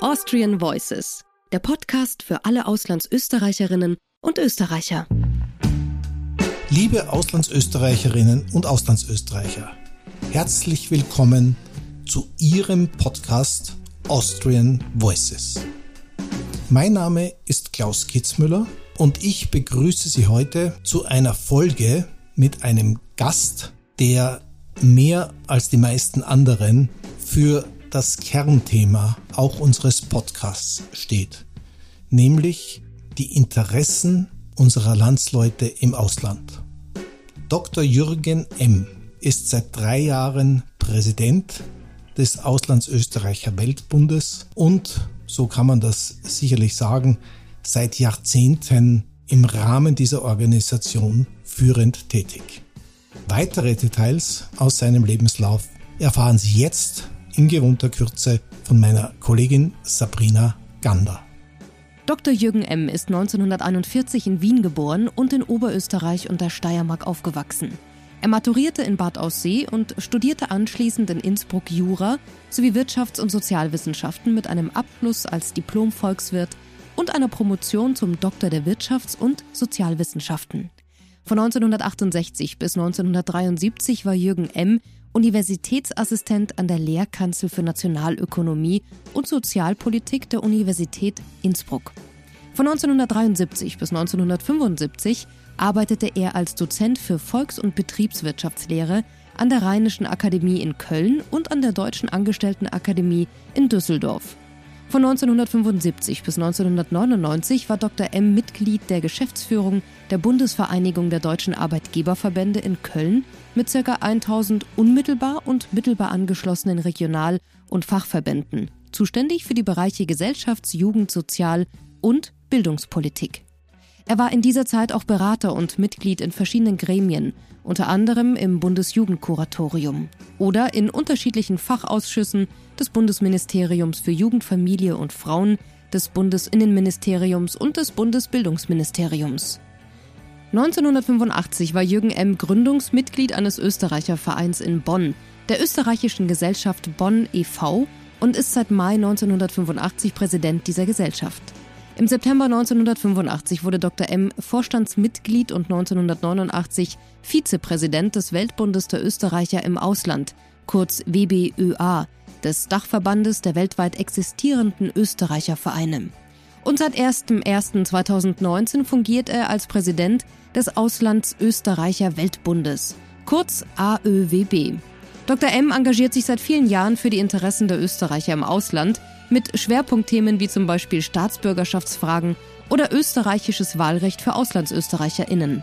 Austrian Voices, der Podcast für alle Auslandsösterreicherinnen und Österreicher. Liebe Auslandsösterreicherinnen und Auslandsösterreicher, herzlich willkommen zu Ihrem Podcast Austrian Voices. Mein Name ist Klaus Kitzmüller und ich begrüße Sie heute zu einer Folge mit einem Gast, der mehr als die meisten anderen für das Kernthema auch unseres Podcasts steht, nämlich die Interessen unserer Landsleute im Ausland. Dr. Jürgen M. ist seit drei Jahren Präsident des Auslandsösterreicher Weltbundes und, so kann man das sicherlich sagen, seit Jahrzehnten im Rahmen dieser Organisation führend tätig. Weitere Details aus seinem Lebenslauf erfahren Sie jetzt in gewohnter Kürze von meiner Kollegin Sabrina Gander. Dr. Jürgen M. ist 1941 in Wien geboren und in Oberösterreich und der Steiermark aufgewachsen. Er maturierte in Bad Aussee und studierte anschließend in Innsbruck Jura sowie Wirtschafts- und Sozialwissenschaften mit einem Abschluss als Diplom-Volkswirt und einer Promotion zum Doktor der Wirtschafts- und Sozialwissenschaften. Von 1968 bis 1973 war Jürgen M. Universitätsassistent an der Lehrkanzel für Nationalökonomie und Sozialpolitik der Universität Innsbruck. Von 1973 bis 1975 arbeitete er als Dozent für Volks- und Betriebswirtschaftslehre an der Rheinischen Akademie in Köln und an der Deutschen Angestelltenakademie in Düsseldorf. Von 1975 bis 1999 war Dr. M Mitglied der Geschäftsführung der Bundesvereinigung der deutschen Arbeitgeberverbände in Köln mit ca. 1000 unmittelbar und mittelbar angeschlossenen Regional- und Fachverbänden, zuständig für die Bereiche Gesellschafts-, Jugend-, Sozial- und Bildungspolitik. Er war in dieser Zeit auch Berater und Mitglied in verschiedenen Gremien, unter anderem im Bundesjugendkuratorium oder in unterschiedlichen Fachausschüssen des Bundesministeriums für Jugend, Familie und Frauen, des Bundesinnenministeriums und des Bundesbildungsministeriums. 1985 war Jürgen M. Gründungsmitglied eines Österreichervereins in Bonn, der österreichischen Gesellschaft Bonn e.V. und ist seit Mai 1985 Präsident dieser Gesellschaft. Im September 1985 wurde Dr. M. Vorstandsmitglied und 1989 Vizepräsident des Weltbundes der Österreicher im Ausland, kurz WBÖA, des Dachverbandes der weltweit existierenden Österreichervereine. Und seit 01.01.2019 fungiert er als Präsident des Auslands Österreicher Weltbundes, kurz AÖWB. Dr. M engagiert sich seit vielen Jahren für die Interessen der Österreicher im Ausland, mit Schwerpunktthemen wie zum Beispiel Staatsbürgerschaftsfragen oder österreichisches Wahlrecht für AuslandsösterreicherInnen.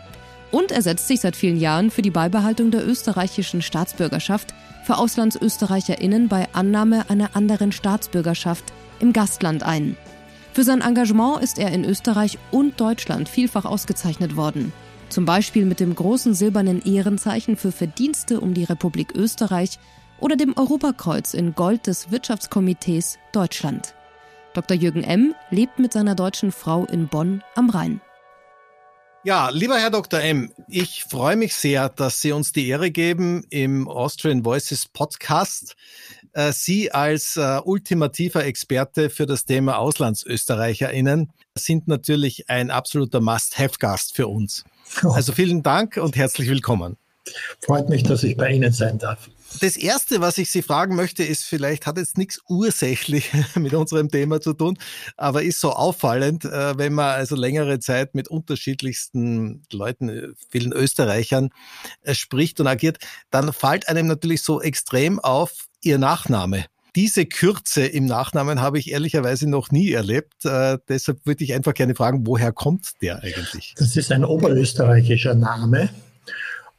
Und er setzt sich seit vielen Jahren für die Beibehaltung der österreichischen Staatsbürgerschaft für AuslandsösterreicherInnen bei Annahme einer anderen Staatsbürgerschaft im Gastland ein. Für sein Engagement ist er in Österreich und Deutschland vielfach ausgezeichnet worden. Zum Beispiel mit dem großen silbernen Ehrenzeichen für Verdienste um die Republik Österreich oder dem Europakreuz in Gold des Wirtschaftskomitees Deutschland. Dr. Jürgen M. lebt mit seiner deutschen Frau in Bonn am Rhein. Ja, lieber Herr Dr. M., ich freue mich sehr, dass Sie uns die Ehre geben im Austrian Voices Podcast. Äh, Sie als äh, ultimativer Experte für das Thema AuslandsösterreicherInnen sind natürlich ein absoluter Must-Have-Gast für uns. Also vielen Dank und herzlich willkommen. Freut mich, dass ich bei Ihnen sein darf das Erste, was ich Sie fragen möchte, ist vielleicht, hat jetzt nichts ursächlich mit unserem Thema zu tun, aber ist so auffallend, äh, wenn man also längere Zeit mit unterschiedlichsten Leuten, äh, vielen Österreichern äh, spricht und agiert, dann fällt einem natürlich so extrem auf Ihr Nachname. Diese Kürze im Nachnamen habe ich ehrlicherweise noch nie erlebt. Äh, deshalb würde ich einfach gerne fragen, woher kommt der eigentlich? Das ist ein oberösterreichischer Name.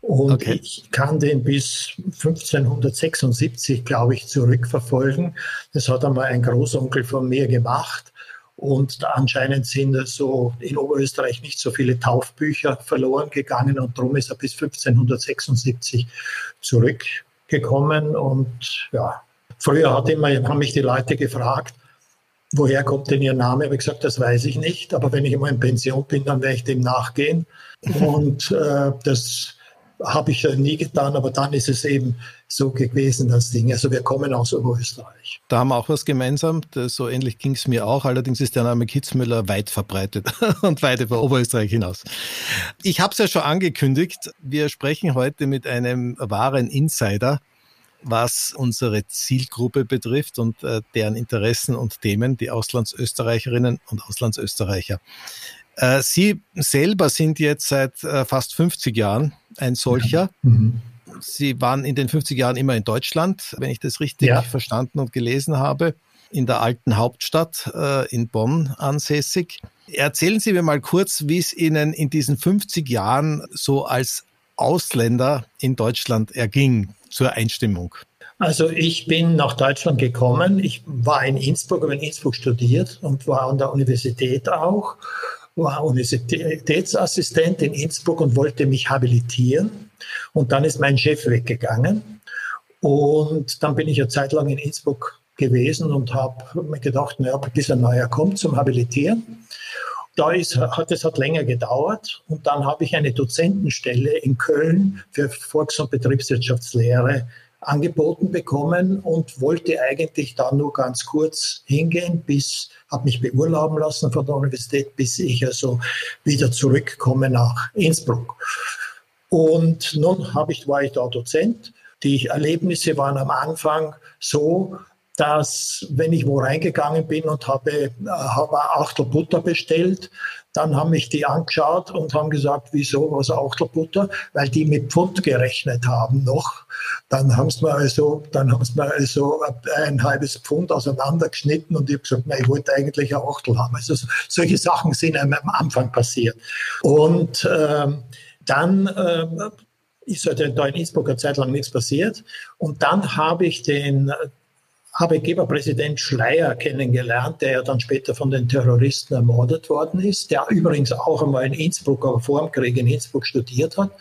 Und okay. ich kann den bis 1576, glaube ich, zurückverfolgen. Das hat einmal ein Großonkel von mir gemacht. Und anscheinend sind so in Oberösterreich nicht so viele Taufbücher verloren gegangen und darum ist er bis 1576 zurückgekommen. Und ja, früher hat immer, haben mich die Leute gefragt, woher kommt denn Ihr Name? Ich habe gesagt, das weiß ich nicht, aber wenn ich mal in Pension bin, dann werde ich dem nachgehen. Und äh, das habe ich nie getan, aber dann ist es eben so gewesen, das Ding. Also wir kommen aus Oberösterreich. Da haben wir auch was gemeinsam. So ähnlich ging es mir auch. Allerdings ist der Name Kitzmüller weit verbreitet und weit über Oberösterreich hinaus. Ich habe es ja schon angekündigt. Wir sprechen heute mit einem wahren Insider was unsere Zielgruppe betrifft und äh, deren Interessen und Themen, die Auslandsösterreicherinnen und Auslandsösterreicher. Äh, Sie selber sind jetzt seit äh, fast 50 Jahren ein solcher. Mhm. Sie waren in den 50 Jahren immer in Deutschland, wenn ich das richtig ja. verstanden und gelesen habe, in der alten Hauptstadt äh, in Bonn ansässig. Erzählen Sie mir mal kurz, wie es Ihnen in diesen 50 Jahren so als Ausländer in Deutschland erging zur Einstimmung. Also ich bin nach Deutschland gekommen. Ich war in Innsbruck, habe in Innsbruck studiert und war an der Universität auch war Universitätsassistent in Innsbruck und wollte mich habilitieren. Und dann ist mein Chef weggegangen. Und dann bin ich eine Zeit lang in Innsbruck gewesen und habe mir gedacht, naja, bis ein neuer kommt zum Habilitieren. Da ist, hat es hat länger gedauert und dann habe ich eine Dozentenstelle in Köln für Volks- und Betriebswirtschaftslehre angeboten bekommen und wollte eigentlich da nur ganz kurz hingehen, bis, habe mich beurlauben lassen von der Universität, bis ich also wieder zurückkomme nach Innsbruck. Und nun ich, war ich da Dozent. Die Erlebnisse waren am Anfang so, dass wenn ich wo reingegangen bin und habe, äh, habe Achtel Butter bestellt, dann haben mich die angeschaut und haben gesagt, wieso, was Achtelbutter? Weil die mit Pfund gerechnet haben noch. Dann haben sie mir also, dann haben sie mir also ein halbes Pfund auseinandergeschnitten und ich habe gesagt, na, ich wollte eigentlich ein Achtel haben. Also solche Sachen sind einem am Anfang passiert. Und ähm, dann ähm, ist halt da in Innsbruck eine Zeit lang nichts passiert. Und dann habe ich den Arbeitgeberpräsident Schleier kennengelernt, der ja dann später von den Terroristen ermordet worden ist, der übrigens auch einmal in Innsbruck, aber vor dem Krieg in Innsbruck studiert hat.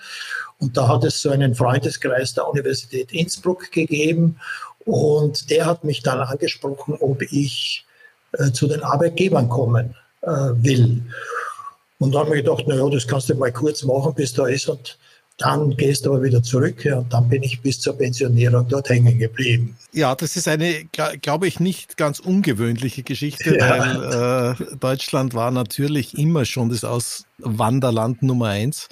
Und da hat es so einen Freundeskreis der Universität Innsbruck gegeben und der hat mich dann angesprochen, ob ich äh, zu den Arbeitgebern kommen äh, will. Und da haben wir gedacht, naja, das kannst du mal kurz machen, bis da ist und dann gehst du aber wieder zurück ja, und dann bin ich bis zur Pensionierung dort hängen geblieben. Ja, das ist eine, glaube ich, nicht ganz ungewöhnliche Geschichte, ja. weil äh, Deutschland war natürlich immer schon das Auswanderland Nummer eins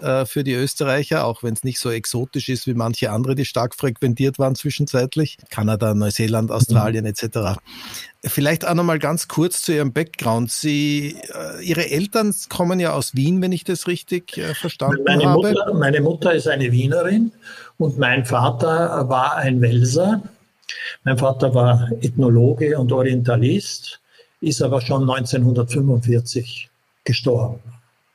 äh, für die Österreicher, auch wenn es nicht so exotisch ist wie manche andere, die stark frequentiert waren zwischenzeitlich. Kanada, Neuseeland, Australien mhm. etc. Vielleicht auch nochmal ganz kurz zu Ihrem Background. Sie, äh, Ihre Eltern kommen ja aus Wien, wenn ich das richtig äh, verstanden meine habe. Mutter, meine Mutter ist eine Wienerin und mein Vater war ein Welser. Mein Vater war Ethnologe und Orientalist, ist aber schon 1945 gestorben.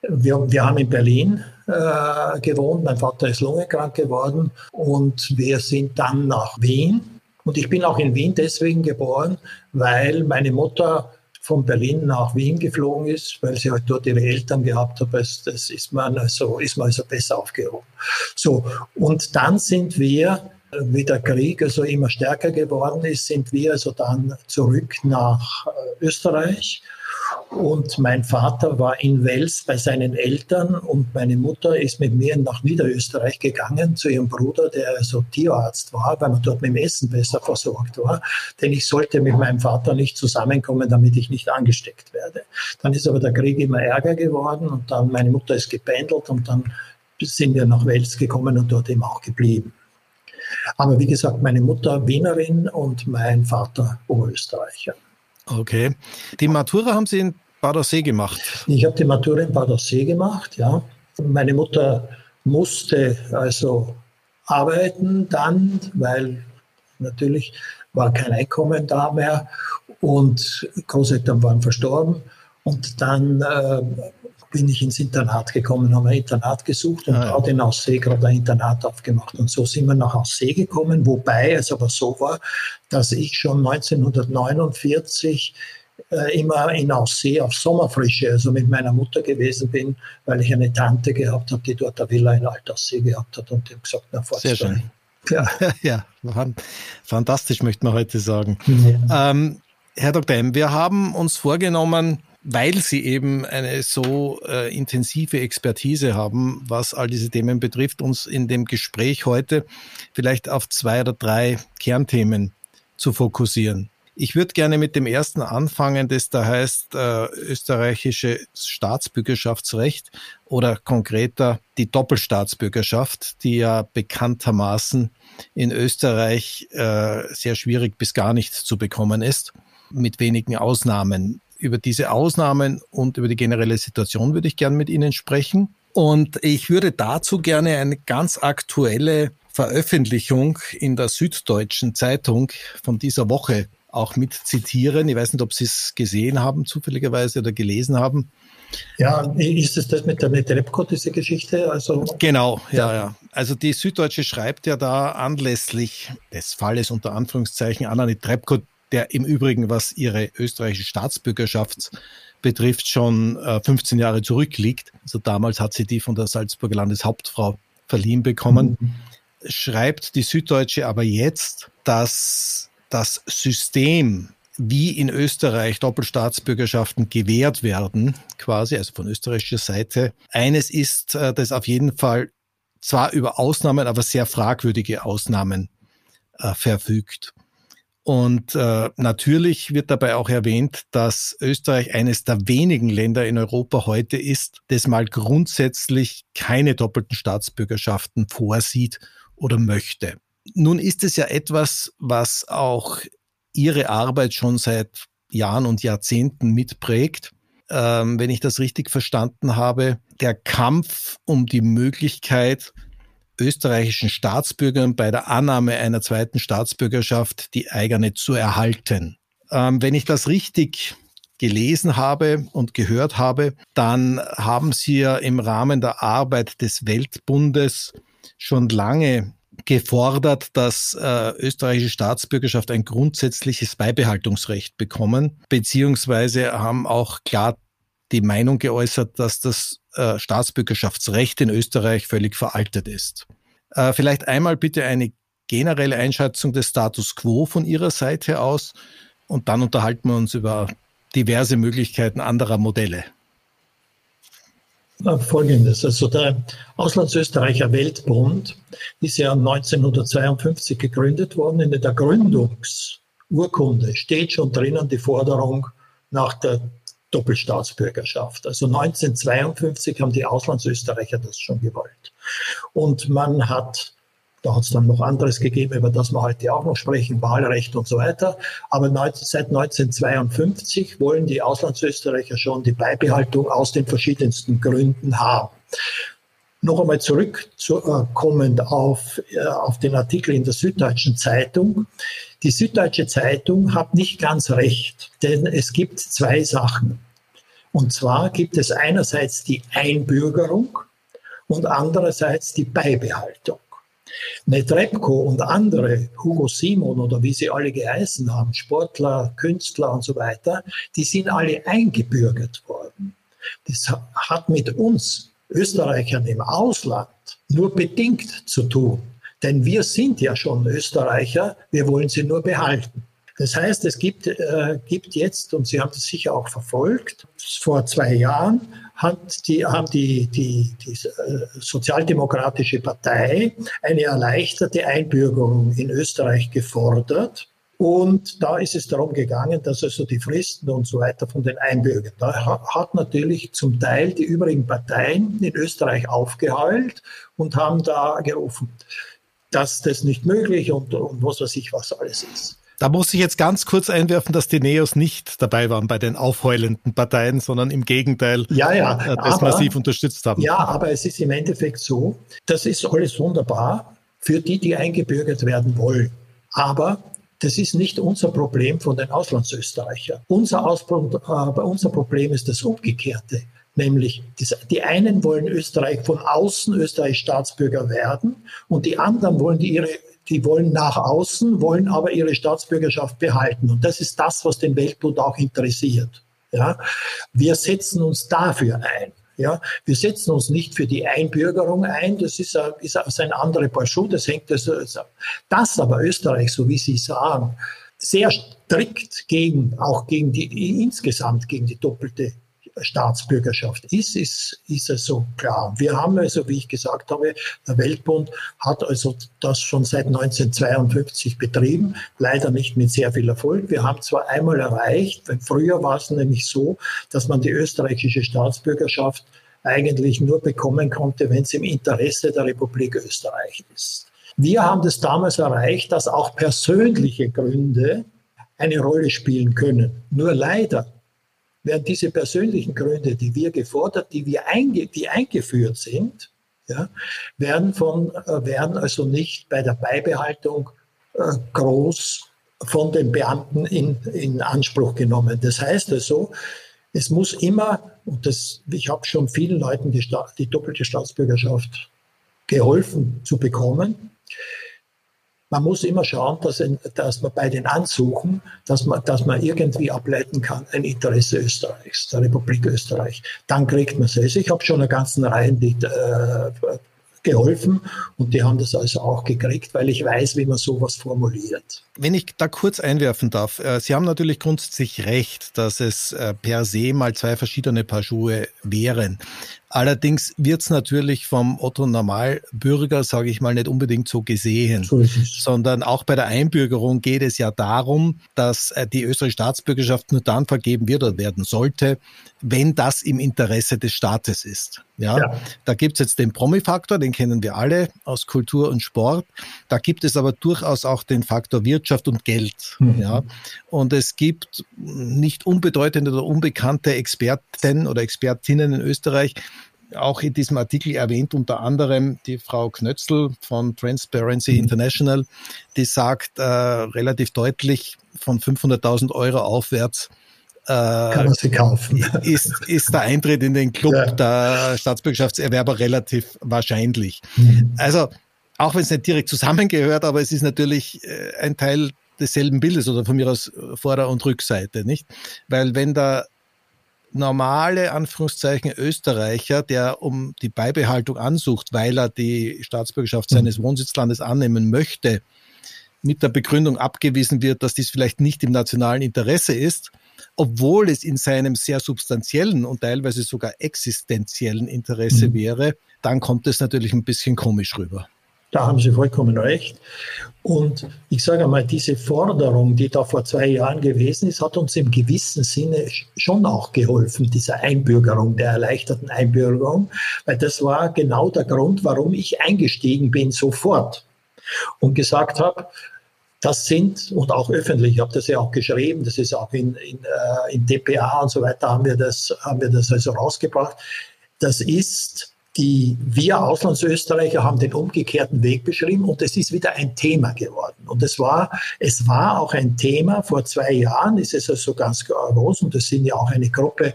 Wir, wir haben in Berlin äh, gewohnt. Mein Vater ist lungekrank geworden und wir sind dann nach Wien und ich bin auch in Wien deswegen geboren, weil meine Mutter von Berlin nach Wien geflogen ist, weil sie halt dort ihre Eltern gehabt hat. Das ist man also, ist man also besser aufgehoben. So. Und dann sind wir, wie der Krieg also immer stärker geworden ist, sind wir also dann zurück nach äh, Österreich und mein Vater war in Wels bei seinen Eltern und meine Mutter ist mit mir nach Niederösterreich gegangen zu ihrem Bruder, der also Tierarzt war, weil man dort mit dem Essen besser versorgt war. Denn ich sollte mit meinem Vater nicht zusammenkommen, damit ich nicht angesteckt werde. Dann ist aber der Krieg immer ärger geworden und dann meine Mutter ist gependelt und dann sind wir nach Wels gekommen und dort eben auch geblieben. Aber wie gesagt, meine Mutter Wienerin und mein Vater Oberösterreicher. Okay. Die Matura haben Sie in Badersee gemacht? Ich habe die Matura in Badersee gemacht, ja. Meine Mutter musste also arbeiten dann, weil natürlich war kein Einkommen da mehr und Großeltern waren verstorben. Und dann äh, bin ich ins Internat gekommen, habe ein Internat gesucht und ah, ja. gerade in Aussee gerade ein Internat aufgemacht. Und so sind wir nach Aussee gekommen, wobei es aber so war, dass ich schon 1949 äh, immer in Aussee auf Sommerfrische, also mit meiner Mutter gewesen bin, weil ich eine Tante gehabt habe, die dort eine Villa in Altaussee gehabt hat und die hat gesagt, na, Sehr schön. Ja. ja, fantastisch, möchte man heute sagen. Ja. Ähm, Herr Dr. M., wir haben uns vorgenommen, weil Sie eben eine so äh, intensive Expertise haben, was all diese Themen betrifft, uns in dem Gespräch heute vielleicht auf zwei oder drei Kernthemen zu fokussieren. Ich würde gerne mit dem ersten anfangen, das da heißt äh, österreichische Staatsbürgerschaftsrecht oder konkreter die Doppelstaatsbürgerschaft, die ja bekanntermaßen in Österreich äh, sehr schwierig bis gar nicht zu bekommen ist, mit wenigen Ausnahmen. Über diese Ausnahmen und über die generelle Situation würde ich gerne mit Ihnen sprechen. Und ich würde dazu gerne eine ganz aktuelle Veröffentlichung in der Süddeutschen Zeitung von dieser Woche auch mit zitieren. Ich weiß nicht, ob Sie es gesehen haben, zufälligerweise oder gelesen haben. Ja, ist es das mit der, mit Repco, diese Geschichte? Also, genau, ja, ja. Also die Süddeutsche schreibt ja da anlässlich des Falles unter Anführungszeichen Anna Trepko, der im Übrigen, was ihre österreichische Staatsbürgerschaft betrifft, schon äh, 15 Jahre zurückliegt. Also damals hat sie die von der Salzburger Landeshauptfrau verliehen bekommen. Mhm. Schreibt die Süddeutsche aber jetzt, dass das System, wie in Österreich Doppelstaatsbürgerschaften gewährt werden, quasi, also von österreichischer Seite, eines ist, äh, das auf jeden Fall zwar über Ausnahmen, aber sehr fragwürdige Ausnahmen äh, verfügt. Und äh, natürlich wird dabei auch erwähnt, dass Österreich eines der wenigen Länder in Europa heute ist, das mal grundsätzlich keine doppelten Staatsbürgerschaften vorsieht oder möchte. Nun ist es ja etwas, was auch Ihre Arbeit schon seit Jahren und Jahrzehnten mitprägt. Ähm, wenn ich das richtig verstanden habe, der Kampf um die Möglichkeit, österreichischen Staatsbürgern bei der Annahme einer zweiten Staatsbürgerschaft die eigene zu erhalten. Ähm, wenn ich das richtig gelesen habe und gehört habe, dann haben Sie ja im Rahmen der Arbeit des Weltbundes schon lange gefordert, dass äh, österreichische Staatsbürgerschaft ein grundsätzliches Beibehaltungsrecht bekommen, beziehungsweise haben auch klar die Meinung geäußert, dass das äh, Staatsbürgerschaftsrecht in Österreich völlig veraltet ist. Äh, vielleicht einmal bitte eine generelle Einschätzung des Status quo von Ihrer Seite aus und dann unterhalten wir uns über diverse Möglichkeiten anderer Modelle. Folgendes, also der Auslandsösterreicher Weltbund ist ja 1952 gegründet worden. In der Gründungsurkunde steht schon drinnen die Forderung nach der Doppelstaatsbürgerschaft. Also 1952 haben die Auslandsösterreicher das schon gewollt. Und man hat da hat es dann noch anderes gegeben, über das wir heute auch noch sprechen, Wahlrecht und so weiter. Aber seit 1952 wollen die Auslandsösterreicher schon die Beibehaltung aus den verschiedensten Gründen haben. Noch einmal zurückkommend auf, äh, auf den Artikel in der Süddeutschen Zeitung. Die Süddeutsche Zeitung hat nicht ganz recht, denn es gibt zwei Sachen. Und zwar gibt es einerseits die Einbürgerung und andererseits die Beibehaltung. Netrebko und andere, Hugo Simon oder wie sie alle geheißen haben, Sportler, Künstler und so weiter, die sind alle eingebürgert worden. Das hat mit uns Österreichern im Ausland nur bedingt zu tun. Denn wir sind ja schon Österreicher, wir wollen sie nur behalten. Das heißt, es gibt, äh, gibt jetzt, und Sie haben das sicher auch verfolgt, vor zwei Jahren hat die, haben die, die, die äh, Sozialdemokratische Partei eine erleichterte Einbürgerung in Österreich gefordert. Und da ist es darum gegangen, dass also die Fristen und so weiter von den Einbürgern, da hat natürlich zum Teil die übrigen Parteien in Österreich aufgeheult und haben da gerufen, dass das nicht möglich und, und was weiß ich, was alles ist. Da muss ich jetzt ganz kurz einwerfen, dass die Neos nicht dabei waren bei den aufheulenden Parteien, sondern im Gegenteil ja, ja, äh, das aber, massiv unterstützt haben. Ja, aber es ist im Endeffekt so, das ist alles wunderbar für die, die eingebürgert werden wollen. Aber das ist nicht unser Problem von den Auslandsösterreichern. Unser, Auspro äh, unser Problem ist das Umgekehrte. Nämlich, die einen wollen Österreich von außen Österreich Staatsbürger werden und die anderen wollen die ihre die wollen nach außen, wollen aber ihre Staatsbürgerschaft behalten. Und das ist das, was den Weltbund auch interessiert. Ja, wir setzen uns dafür ein. Ja, wir setzen uns nicht für die Einbürgerung ein. Das ist, ein, ist ein anderer Paar Schuh. Das hängt das, das aber Österreich, so wie Sie sagen, sehr strikt gegen, auch gegen die, insgesamt gegen die doppelte Staatsbürgerschaft ist, ist, ist es so klar. Wir haben also, wie ich gesagt habe, der Weltbund hat also das schon seit 1952 betrieben, leider nicht mit sehr viel Erfolg. Wir haben zwar einmal erreicht, weil früher war es nämlich so, dass man die österreichische Staatsbürgerschaft eigentlich nur bekommen konnte, wenn es im Interesse der Republik Österreich ist. Wir haben das damals erreicht, dass auch persönliche Gründe eine Rolle spielen können. Nur leider werden diese persönlichen Gründe, die wir gefordert, die wir einge die eingeführt sind, ja, werden, von, äh, werden also nicht bei der Beibehaltung äh, groß von den Beamten in, in Anspruch genommen. Das heißt also, es muss immer, und das, ich habe schon vielen Leuten die, die doppelte Staatsbürgerschaft geholfen zu bekommen, man muss immer schauen, dass, dass, man bei den Ansuchen, dass man, dass man irgendwie ableiten kann, ein Interesse Österreichs, der Republik Österreich. Dann kriegt man es. Ich habe schon eine ganze Reihe die, äh, geholfen und die haben das also auch gekriegt, weil ich weiß, wie man sowas formuliert. Wenn ich da kurz einwerfen darf, äh, Sie haben natürlich grundsätzlich recht, dass es äh, per se mal zwei verschiedene Paar Schuhe wären. Allerdings wird es natürlich vom Otto Normalbürger, sage ich mal, nicht unbedingt so gesehen, so sondern auch bei der Einbürgerung geht es ja darum, dass äh, die österreichische Staatsbürgerschaft nur dann vergeben wird oder werden sollte, wenn das im Interesse des Staates ist. Ja, ja. da gibt's jetzt den Promi-Faktor, den kennen wir alle aus Kultur und Sport. Da gibt es aber durchaus auch den Faktor Wirtschaft und Geld. Mhm. Ja, und es gibt nicht unbedeutende oder unbekannte Experten oder Expertinnen in Österreich, auch in diesem Artikel erwähnt unter anderem die Frau Knötzl von Transparency mhm. International, die sagt äh, relativ deutlich, von 500.000 Euro aufwärts äh, kann man sie kaufen. Ist, ist der Eintritt in den Club ja. der Staatsbürgerschaftserwerber relativ wahrscheinlich. Mhm. Also auch wenn es nicht direkt zusammengehört, aber es ist natürlich äh, ein Teil desselben Bildes oder von mir aus Vorder- und Rückseite, nicht? Weil wenn der normale Anführungszeichen Österreicher, der um die Beibehaltung ansucht, weil er die Staatsbürgerschaft seines mhm. Wohnsitzlandes annehmen möchte, mit der Begründung abgewiesen wird, dass dies vielleicht nicht im nationalen Interesse ist, obwohl es in seinem sehr substanziellen und teilweise sogar existenziellen Interesse mhm. wäre, dann kommt es natürlich ein bisschen komisch rüber. Da haben Sie vollkommen recht. Und ich sage einmal, diese Forderung, die da vor zwei Jahren gewesen ist, hat uns im gewissen Sinne schon auch geholfen, dieser Einbürgerung, der erleichterten Einbürgerung, weil das war genau der Grund, warum ich eingestiegen bin sofort und gesagt habe, das sind, und auch öffentlich, ich habe das ja auch geschrieben, das ist auch in, in, äh, in DPA und so weiter, haben wir das, haben wir das also rausgebracht. Das ist die, wir Auslandsösterreicher haben den umgekehrten Weg beschrieben und es ist wieder ein Thema geworden. Und es war, es war auch ein Thema vor zwei Jahren, ist es also ganz groß und es sind ja auch eine Gruppe,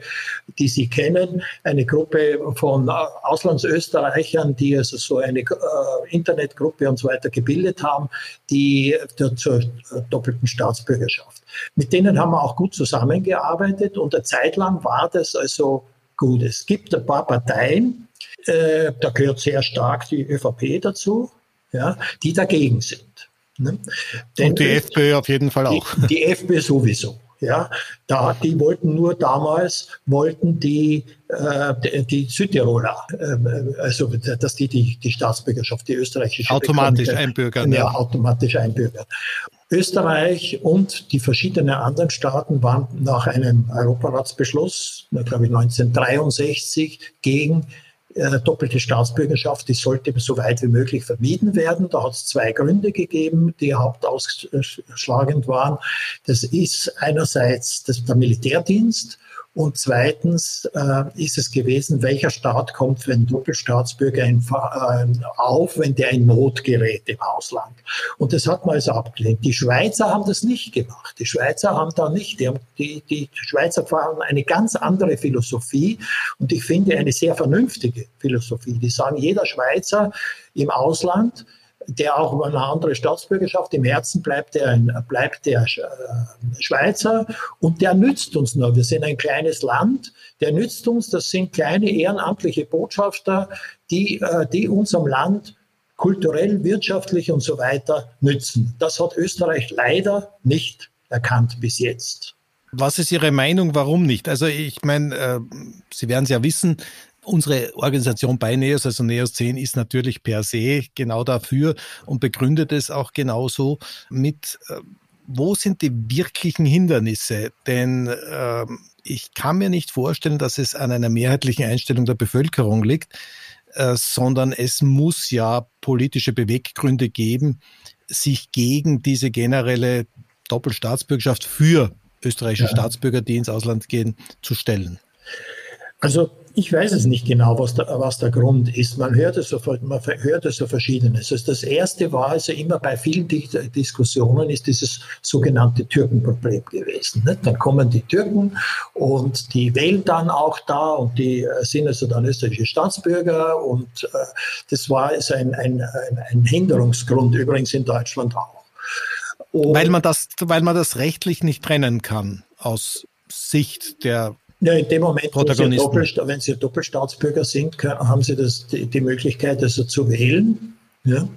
die Sie kennen, eine Gruppe von Auslandsösterreichern, die also so eine äh, Internetgruppe und so weiter gebildet haben, die zur doppelten Staatsbürgerschaft. Mit denen haben wir auch gut zusammengearbeitet und eine Zeit lang war das also gut. Es gibt ein paar Parteien, äh, da gehört sehr stark die ÖVP dazu, ja, die dagegen sind. Ne? Und die FPÖ auf jeden Fall auch. Die, die FPÖ sowieso. Ja, da, die wollten nur damals, wollten die, äh, die, Südtiroler, äh, also dass die, die die Staatsbürgerschaft, die österreichische automatisch einbürgern. Ja, ja, automatisch einbürgern. Österreich und die verschiedenen anderen Staaten waren nach einem Europaratsbeschluss, glaube ich 1963, gegen doppelte Staatsbürgerschaft, die sollte so weit wie möglich vermieden werden. Da hat es zwei Gründe gegeben, die hauptausschlagend waren. Das ist einerseits das, der Militärdienst und zweitens äh, ist es gewesen, welcher Staat kommt für einen Doppelstaatsbürger in, äh, auf, wenn der in Not gerät im Ausland. Und das hat man also abgelehnt. Die Schweizer haben das nicht gemacht. Die Schweizer haben da nicht, die, haben, die, die Schweizer fahren eine ganz andere Philosophie und ich finde eine sehr vernünftige Philosophie. Die sagen, jeder Schweizer im Ausland der auch über eine andere Staatsbürgerschaft. Im Herzen bleibt der, bleibt der äh, Schweizer und der nützt uns nur. Wir sind ein kleines Land, der nützt uns. Das sind kleine ehrenamtliche Botschafter, die, äh, die unserem Land kulturell, wirtschaftlich und so weiter nützen. Das hat Österreich leider nicht erkannt bis jetzt. Was ist Ihre Meinung, warum nicht? Also ich meine, äh, Sie werden es ja wissen, Unsere Organisation bei NEOS, also NEOS 10, ist natürlich per se genau dafür und begründet es auch genauso mit, äh, wo sind die wirklichen Hindernisse? Denn äh, ich kann mir nicht vorstellen, dass es an einer mehrheitlichen Einstellung der Bevölkerung liegt, äh, sondern es muss ja politische Beweggründe geben, sich gegen diese generelle Doppelstaatsbürgerschaft für österreichische ja. Staatsbürger, die ins Ausland gehen, zu stellen. Also ich weiß es nicht genau, was der, was der Grund ist. Man hört es so, man hört es so verschiedenes. Also das erste war also immer bei vielen Diskussionen ist dieses sogenannte Türkenproblem gewesen. Nicht? Dann kommen die Türken und die wählen dann auch da und die äh, sind also dann österreichische Staatsbürger und äh, das war also ein, ein, ein, ein Hinderungsgrund übrigens in Deutschland auch. Und weil man das, weil man das rechtlich nicht trennen kann aus Sicht der ja, in dem Moment, wo sie Doppelst wenn Sie Doppelstaatsbürger sind, haben Sie das, die, die Möglichkeit, also zu wählen. Ja?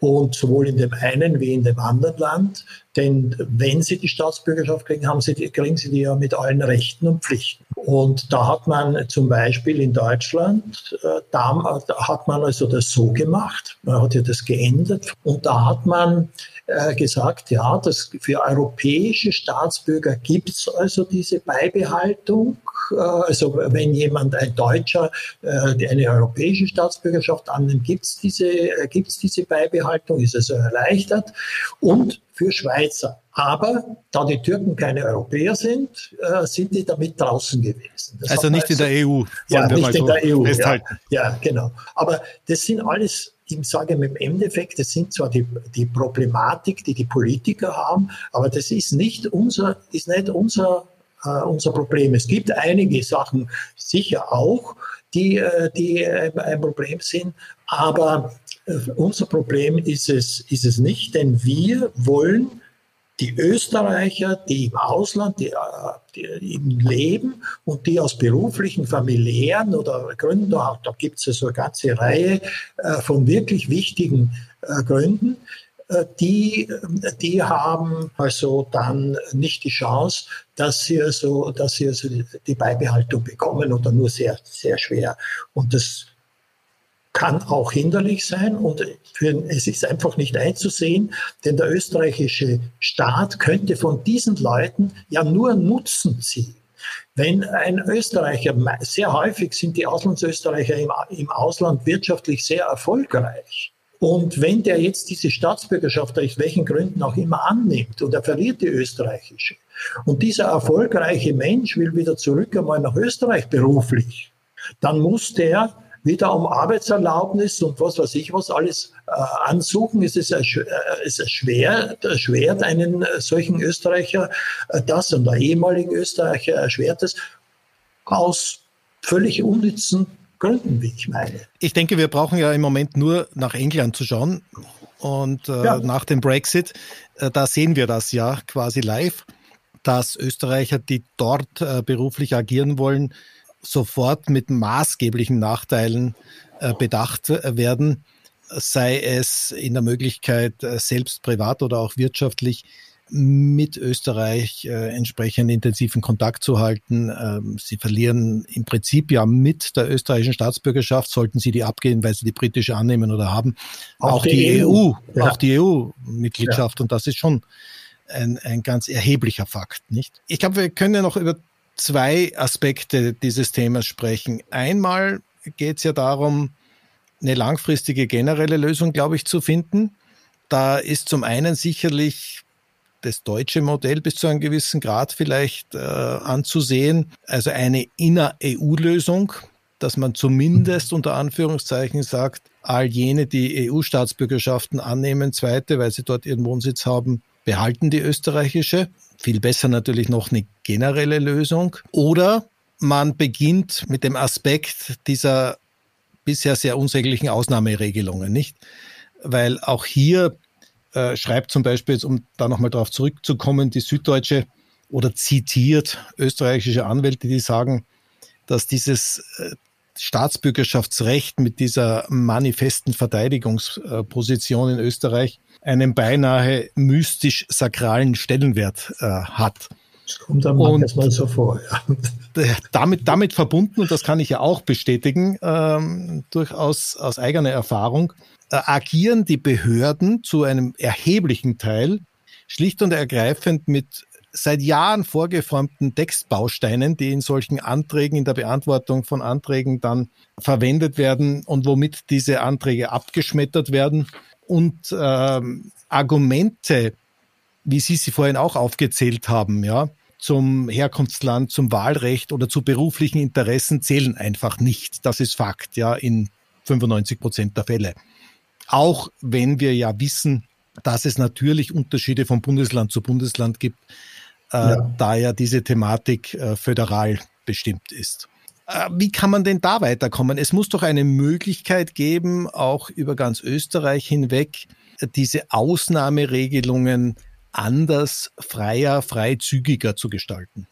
Und sowohl in dem einen wie in dem anderen Land. Denn wenn Sie die Staatsbürgerschaft kriegen, haben Sie die, kriegen Sie die ja mit allen Rechten und Pflichten. Und da hat man zum Beispiel in Deutschland, äh, da, da hat man also das so gemacht, man hat ja das geändert. Und da hat man äh, gesagt, ja, dass für europäische Staatsbürger gibt es also diese Beibehaltung. Äh, also wenn jemand, ein Deutscher, äh, eine europäische Staatsbürgerschaft annimmt, gibt es diese, äh, gibt's diese Beibehaltung, ist also erleichtert. Und für Schweizer. Aber da die Türken keine Europäer sind, äh, sind die damit draußen gewesen. Das also nicht in der EU. Ja, nicht in der EU. Ja, ja, genau. Aber das sind alles ich sage im Endeffekt, das sind zwar die, die Problematik, die die Politiker haben, aber das ist nicht unser, ist nicht unser, äh, unser Problem. Es gibt einige Sachen sicher auch, die, äh, die ein Problem sind, aber äh, unser Problem ist es, ist es nicht, denn wir wollen die Österreicher, die im Ausland, die, die im Leben und die aus beruflichen, familiären oder Gründen, da, da gibt es ja so eine ganze Reihe äh, von wirklich wichtigen äh, Gründen, äh, die, die haben also dann nicht die Chance, dass sie also, dass sie also die Beibehaltung bekommen oder nur sehr, sehr schwer. Und das kann auch hinderlich sein und für, es ist einfach nicht einzusehen, denn der österreichische Staat könnte von diesen Leuten ja nur Nutzen ziehen. Wenn ein Österreicher, sehr häufig sind die Auslandsösterreicher im, im Ausland wirtschaftlich sehr erfolgreich. Und wenn der jetzt diese Staatsbürgerschaft aus welchen Gründen auch immer annimmt und er verliert die österreichische und dieser erfolgreiche Mensch will wieder zurück einmal nach Österreich beruflich, dann muss der wieder um Arbeitserlaubnis und was weiß ich was alles äh, ansuchen. Es ist, äh, es ist schwer, erschwert einen äh, solchen Österreicher äh, das und der ehemaligen Österreicher erschwert es aus völlig unnützen Gründen, wie ich meine. Ich denke, wir brauchen ja im Moment nur nach England zu schauen und äh, ja. nach dem Brexit, äh, da sehen wir das ja quasi live, dass Österreicher, die dort äh, beruflich agieren wollen, sofort mit maßgeblichen Nachteilen äh, bedacht werden, sei es in der Möglichkeit, äh, selbst privat oder auch wirtschaftlich mit Österreich äh, entsprechend intensiven Kontakt zu halten. Ähm, sie verlieren im Prinzip ja mit der österreichischen Staatsbürgerschaft, sollten sie die abgehen, weil sie die britische annehmen oder haben. Auch, auch die, die, EU, EU ja. auch die EU-Mitgliedschaft. Ja. Und das ist schon ein, ein ganz erheblicher Fakt, nicht? Ich glaube, wir können ja noch über zwei Aspekte dieses Themas sprechen. Einmal geht es ja darum, eine langfristige generelle Lösung, glaube ich, zu finden. Da ist zum einen sicherlich das deutsche Modell bis zu einem gewissen Grad vielleicht äh, anzusehen, also eine Inner-EU-Lösung, dass man zumindest unter Anführungszeichen sagt, all jene, die EU-Staatsbürgerschaften annehmen, zweite, weil sie dort ihren Wohnsitz haben, behalten die österreichische. Viel besser natürlich noch eine generelle Lösung. Oder man beginnt mit dem Aspekt dieser bisher sehr unsäglichen Ausnahmeregelungen, nicht? Weil auch hier äh, schreibt zum Beispiel, jetzt, um da nochmal darauf zurückzukommen, die Süddeutsche oder zitiert österreichische Anwälte, die sagen, dass dieses äh, Staatsbürgerschaftsrecht mit dieser manifesten Verteidigungsposition in Österreich einen beinahe mystisch-sakralen Stellenwert äh, hat. Das kommt dann manchmal so vor, ja. Damit, damit verbunden, und das kann ich ja auch bestätigen, ähm, durchaus aus eigener Erfahrung, äh, agieren die Behörden zu einem erheblichen Teil schlicht und ergreifend mit seit Jahren vorgeformten Textbausteinen, die in solchen Anträgen, in der Beantwortung von Anträgen dann verwendet werden und womit diese Anträge abgeschmettert werden und ähm, Argumente, wie Sie sie vorhin auch aufgezählt haben, ja, zum Herkunftsland, zum Wahlrecht oder zu beruflichen Interessen zählen einfach nicht. Das ist Fakt, ja, in 95 Prozent der Fälle. Auch wenn wir ja wissen, dass es natürlich Unterschiede von Bundesland zu Bundesland gibt, ja. da ja diese Thematik äh, föderal bestimmt ist. Äh, wie kann man denn da weiterkommen? Es muss doch eine Möglichkeit geben, auch über ganz Österreich hinweg, diese Ausnahmeregelungen anders, freier, freizügiger zu gestalten?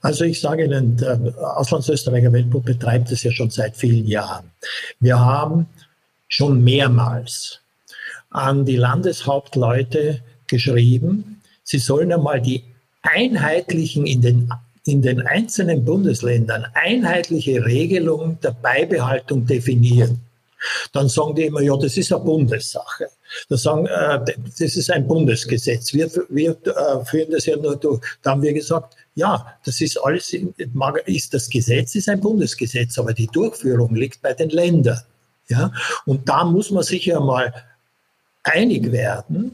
Also ich sage Ihnen, der Auslandsösterreicher Weltbund betreibt es ja schon seit vielen Jahren. Wir haben schon mehrmals an die Landeshauptleute geschrieben, sie sollen einmal die einheitlichen in den in den einzelnen Bundesländern einheitliche Regelungen der Beibehaltung definieren. Dann sagen die immer, ja, das ist eine Bundessache. Da sagen, äh, das ist ein Bundesgesetz. Wir, wir äh, führen das ja nur durch. Da haben wir gesagt, ja, das ist alles, ist das Gesetz ist ein Bundesgesetz, aber die Durchführung liegt bei den Ländern. Ja, und da muss man sich ja mal einig werden,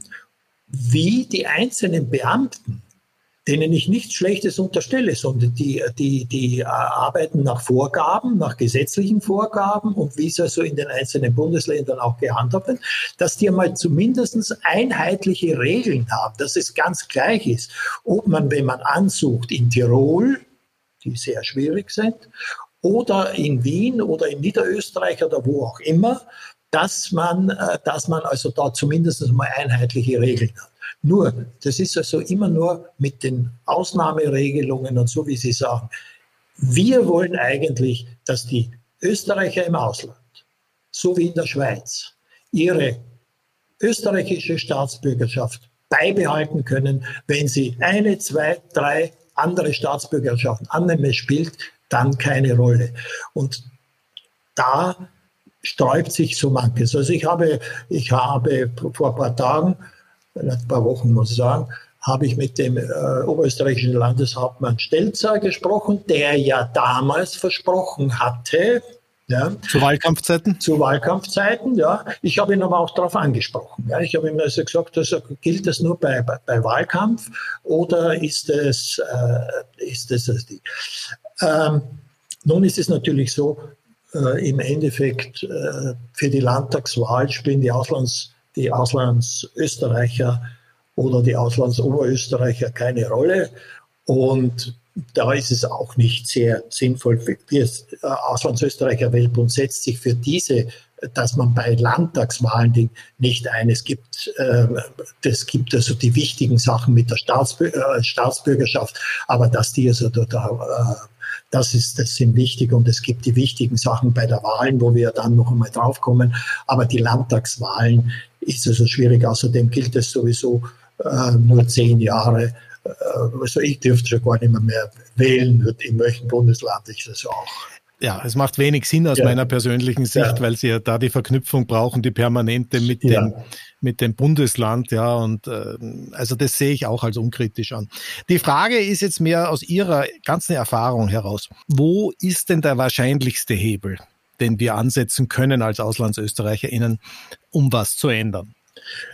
wie die einzelnen Beamten denen ich nichts Schlechtes unterstelle, sondern die, die, die arbeiten nach Vorgaben, nach gesetzlichen Vorgaben und wie es also in den einzelnen Bundesländern auch gehandhabt wird, dass die einmal zumindest einheitliche Regeln haben, dass es ganz gleich ist, ob man, wenn man ansucht in Tirol, die sehr schwierig sind, oder in Wien oder in Niederösterreich oder wo auch immer, dass man, äh, dass man also da zumindest mal einheitliche Regeln hat. Nur, das ist also immer nur mit den Ausnahmeregelungen und so, wie Sie sagen. Wir wollen eigentlich, dass die Österreicher im Ausland, so wie in der Schweiz, ihre österreichische Staatsbürgerschaft beibehalten können. Wenn sie eine, zwei, drei andere Staatsbürgerschaften annehmen, spielt dann keine Rolle. Und da sträubt sich so manches. Also ich habe, ich habe vor ein paar Tagen ein paar Wochen muss ich sagen, habe ich mit dem äh, oberösterreichischen Landeshauptmann Stelzer gesprochen, der ja damals versprochen hatte, ja, zu Wahlkampfzeiten? Zu Wahlkampfzeiten, ja. Ich habe ihn aber auch darauf angesprochen. Ja. Ich habe ihm also gesagt, also gilt das nur bei, bei, bei Wahlkampf oder ist es, äh, ist es also die? Ähm, nun ist es natürlich so, äh, im Endeffekt äh, für die Landtagswahl spielen die Auslands die Auslandsösterreicher oder die Auslandsoberösterreicher keine Rolle. Und da ist es auch nicht sehr sinnvoll. Der äh, Auslandsösterreicher Weltbund setzt sich für diese, dass man bei Landtagswahlen nicht ein. Es gibt, äh, das gibt also die wichtigen Sachen mit der äh, Staatsbürgerschaft, aber dass die also da, da das ist, das sind wichtig und es gibt die wichtigen Sachen bei der Wahlen, wo wir dann noch einmal draufkommen. Aber die Landtagswahlen ist also schwierig. Außerdem gilt es sowieso äh, nur zehn Jahre. Äh, also ich dürfte schon gar nicht mehr, mehr wählen, in welchem Bundesland ich das auch. Ja, es macht wenig Sinn aus ja. meiner persönlichen Sicht, ja. weil sie ja da die Verknüpfung brauchen, die permanente mit ja. dem mit dem Bundesland, ja, und äh, also das sehe ich auch als unkritisch an. Die Frage ist jetzt mehr aus Ihrer ganzen Erfahrung heraus. Wo ist denn der wahrscheinlichste Hebel, den wir ansetzen können als AuslandsösterreicherInnen, um was zu ändern?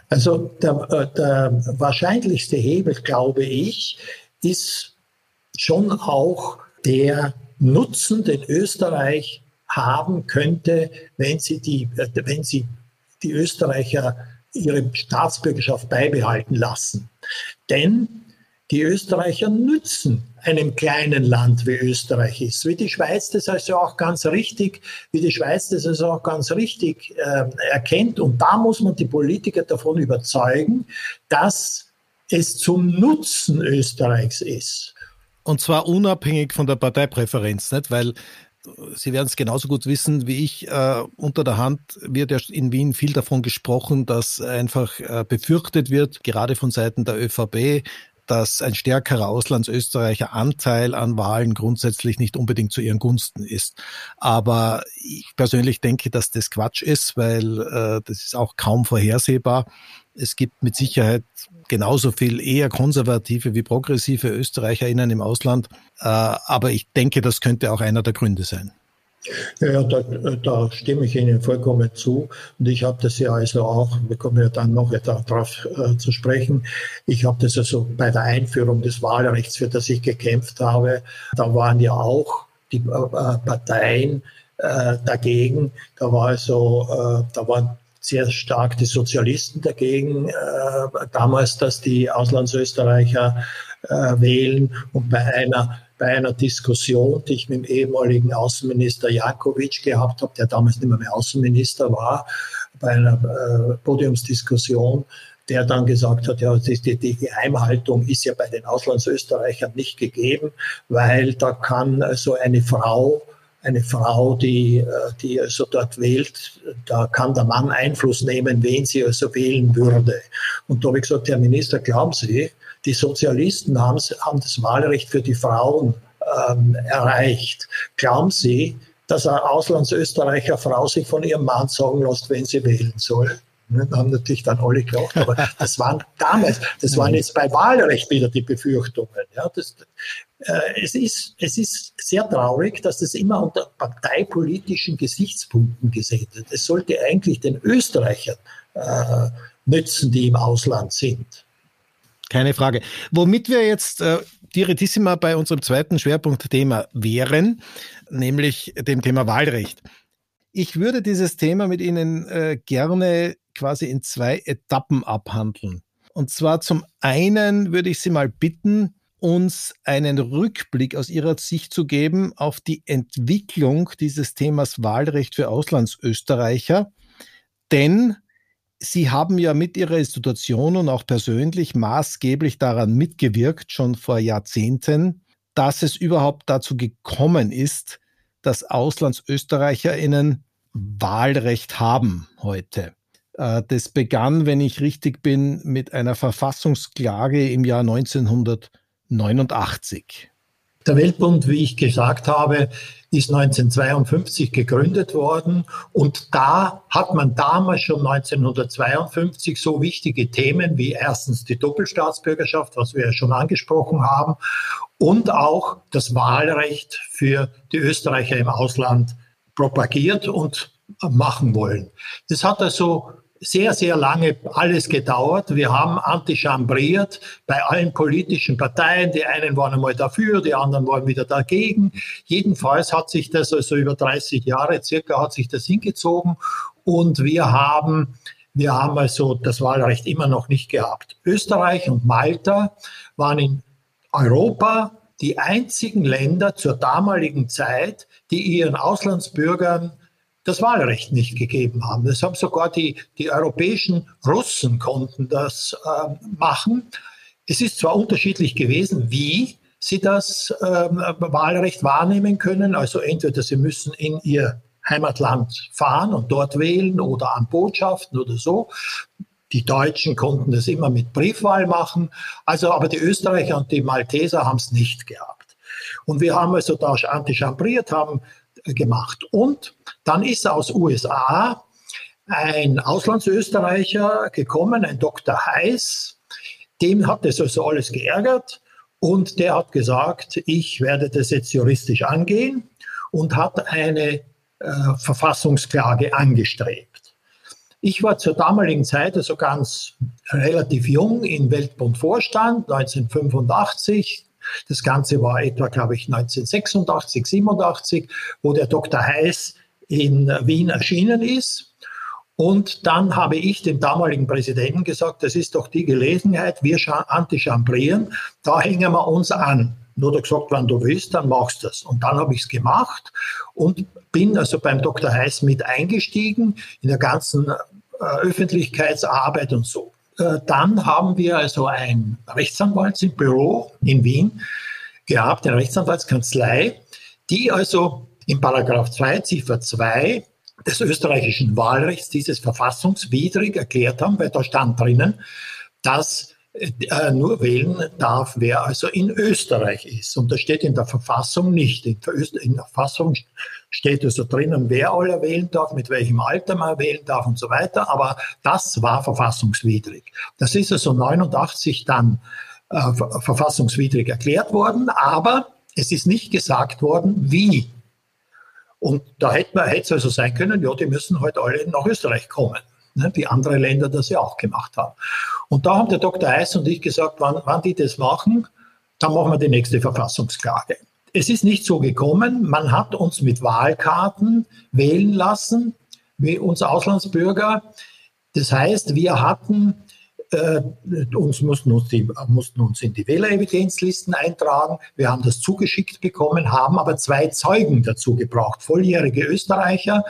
Also der, äh, der wahrscheinlichste Hebel, glaube ich, ist schon auch der Nutzen, den Österreich haben könnte, wenn sie die, äh, wenn sie die Österreicher ihre Staatsbürgerschaft beibehalten lassen. Denn die Österreicher nützen einem kleinen Land wie Österreich ist. Wie die Schweiz das also auch ganz richtig, wie die Schweiz das also auch ganz richtig äh, erkennt. Und da muss man die Politiker davon überzeugen, dass es zum Nutzen Österreichs ist. Und zwar unabhängig von der Parteipräferenz, nicht? Weil Sie werden es genauso gut wissen wie ich. Äh, unter der Hand wird ja in Wien viel davon gesprochen, dass einfach äh, befürchtet wird, gerade von Seiten der ÖVP, dass ein stärkerer Auslandsösterreicher Anteil an Wahlen grundsätzlich nicht unbedingt zu ihren Gunsten ist. Aber ich persönlich denke, dass das Quatsch ist, weil äh, das ist auch kaum vorhersehbar. Es gibt mit Sicherheit genauso viel eher konservative wie progressive ÖsterreicherInnen im Ausland. Äh, aber ich denke, das könnte auch einer der Gründe sein. Ja, da, da stimme ich Ihnen vollkommen zu. Und ich habe das ja also auch, wir kommen ja dann noch darauf äh, zu sprechen, ich habe das also bei der Einführung des Wahlrechts, für das ich gekämpft habe, da waren ja auch die äh, äh Parteien äh, dagegen. Da war also, äh, da waren sehr stark die Sozialisten dagegen, äh, damals, dass die Auslandsösterreicher wählen. Und bei einer bei einer Diskussion, die ich mit dem ehemaligen Außenminister Jankovic gehabt habe, der damals nicht mehr, mehr Außenminister war, bei einer äh, Podiumsdiskussion, der dann gesagt hat, ja, die, die Geheimhaltung ist ja bei den Auslandsösterreichern nicht gegeben, weil da kann so eine Frau eine Frau, die, äh, die also dort wählt, da kann der Mann Einfluss nehmen, wen sie also wählen würde. Und da habe ich gesagt, Herr Minister, glauben Sie, die Sozialisten haben, haben das Wahlrecht für die Frauen ähm, erreicht. Glauben Sie, dass eine Auslandsösterreicher Frau sich von ihrem Mann sagen lässt, wenn sie wählen soll? Ne, da haben natürlich dann alle gelacht, aber das waren damals, das waren jetzt bei Wahlrecht wieder die Befürchtungen. Ja, das, äh, es, ist, es ist sehr traurig, dass das immer unter parteipolitischen Gesichtspunkten gesehen wird. Es sollte eigentlich den Österreichern äh, nützen, die im Ausland sind. Keine Frage. Womit wir jetzt äh, direttissima bei unserem zweiten Schwerpunktthema wären, nämlich dem Thema Wahlrecht. Ich würde dieses Thema mit Ihnen äh, gerne quasi in zwei Etappen abhandeln. Und zwar zum einen würde ich Sie mal bitten, uns einen Rückblick aus Ihrer Sicht zu geben auf die Entwicklung dieses Themas Wahlrecht für Auslandsösterreicher. Denn Sie haben ja mit Ihrer Institution und auch persönlich maßgeblich daran mitgewirkt, schon vor Jahrzehnten, dass es überhaupt dazu gekommen ist, dass AuslandsösterreicherInnen Wahlrecht haben heute. Äh, das begann, wenn ich richtig bin, mit einer Verfassungsklage im Jahr 1989. Der Weltbund, wie ich gesagt habe, ist 1952 gegründet worden und da hat man damals schon 1952 so wichtige Themen wie erstens die Doppelstaatsbürgerschaft, was wir ja schon angesprochen haben, und auch das Wahlrecht für die Österreicher im Ausland propagiert und machen wollen. Das hat also sehr, sehr lange alles gedauert. Wir haben antichambriert bei allen politischen Parteien. Die einen waren einmal dafür, die anderen waren wieder dagegen. Jedenfalls hat sich das also über 30 Jahre circa hat sich das hingezogen und wir haben wir haben also das Wahlrecht immer noch nicht gehabt. Österreich und Malta waren in Europa die einzigen Länder zur damaligen Zeit, die ihren Auslandsbürgern das Wahlrecht nicht gegeben haben. Das haben sogar die, die europäischen Russen konnten das äh, machen. Es ist zwar unterschiedlich gewesen, wie sie das äh, Wahlrecht wahrnehmen können. Also entweder sie müssen in ihr Heimatland fahren und dort wählen oder an Botschaften oder so. Die Deutschen konnten das immer mit Briefwahl machen. Also, aber die Österreicher und die Malteser haben es nicht gehabt. Und wir haben also da antichambriert, haben gemacht. Und dann ist aus USA ein Auslandsösterreicher gekommen, ein Dr. Heiß. Dem hat das also alles geärgert und der hat gesagt, ich werde das jetzt juristisch angehen und hat eine äh, Verfassungsklage angestrebt. Ich war zur damaligen Zeit also ganz relativ jung im Weltbund-Vorstand, 1985, das Ganze war etwa, glaube ich, 1986, 87, wo der Dr. Heiß in Wien erschienen ist. Und dann habe ich dem damaligen Präsidenten gesagt, das ist doch die Gelegenheit, wir antichambrieren, da hängen wir uns an. Nur hat er gesagt, wenn du willst, dann machst du das. Und dann habe ich es gemacht und bin also beim Dr. Heiß mit eingestiegen in der ganzen Öffentlichkeitsarbeit und so. Äh, dann haben wir also ein Rechtsanwaltsbüro in Wien gehabt, eine Rechtsanwaltskanzlei, die also in Paragraph 2, Ziffer 2 des österreichischen Wahlrechts dieses verfassungswidrig erklärt haben, weil da stand drinnen, dass äh, nur wählen darf, wer also in Österreich ist. Und das steht in der Verfassung nicht. In der, in der Verfassung steht also drinnen, wer aller wählen darf, mit welchem Alter man wählen darf und so weiter. Aber das war verfassungswidrig. Das ist also 89 dann äh, verfassungswidrig erklärt worden, aber es ist nicht gesagt worden, wie. Und da hätte es also sein können, ja, die müssen heute halt alle nach Österreich kommen ne, wie andere Länder das ja auch gemacht haben. Und da haben der Dr. Eis und ich gesagt, wann, wann die das machen, dann machen wir die nächste Verfassungsklage. Es ist nicht so gekommen. Man hat uns mit Wahlkarten wählen lassen, wie uns Auslandsbürger. Das heißt, wir hatten äh, uns mussten uns, die, mussten uns in die Wählerevidenzlisten eintragen. Wir haben das zugeschickt bekommen, haben aber zwei Zeugen dazu gebraucht, volljährige Österreicher,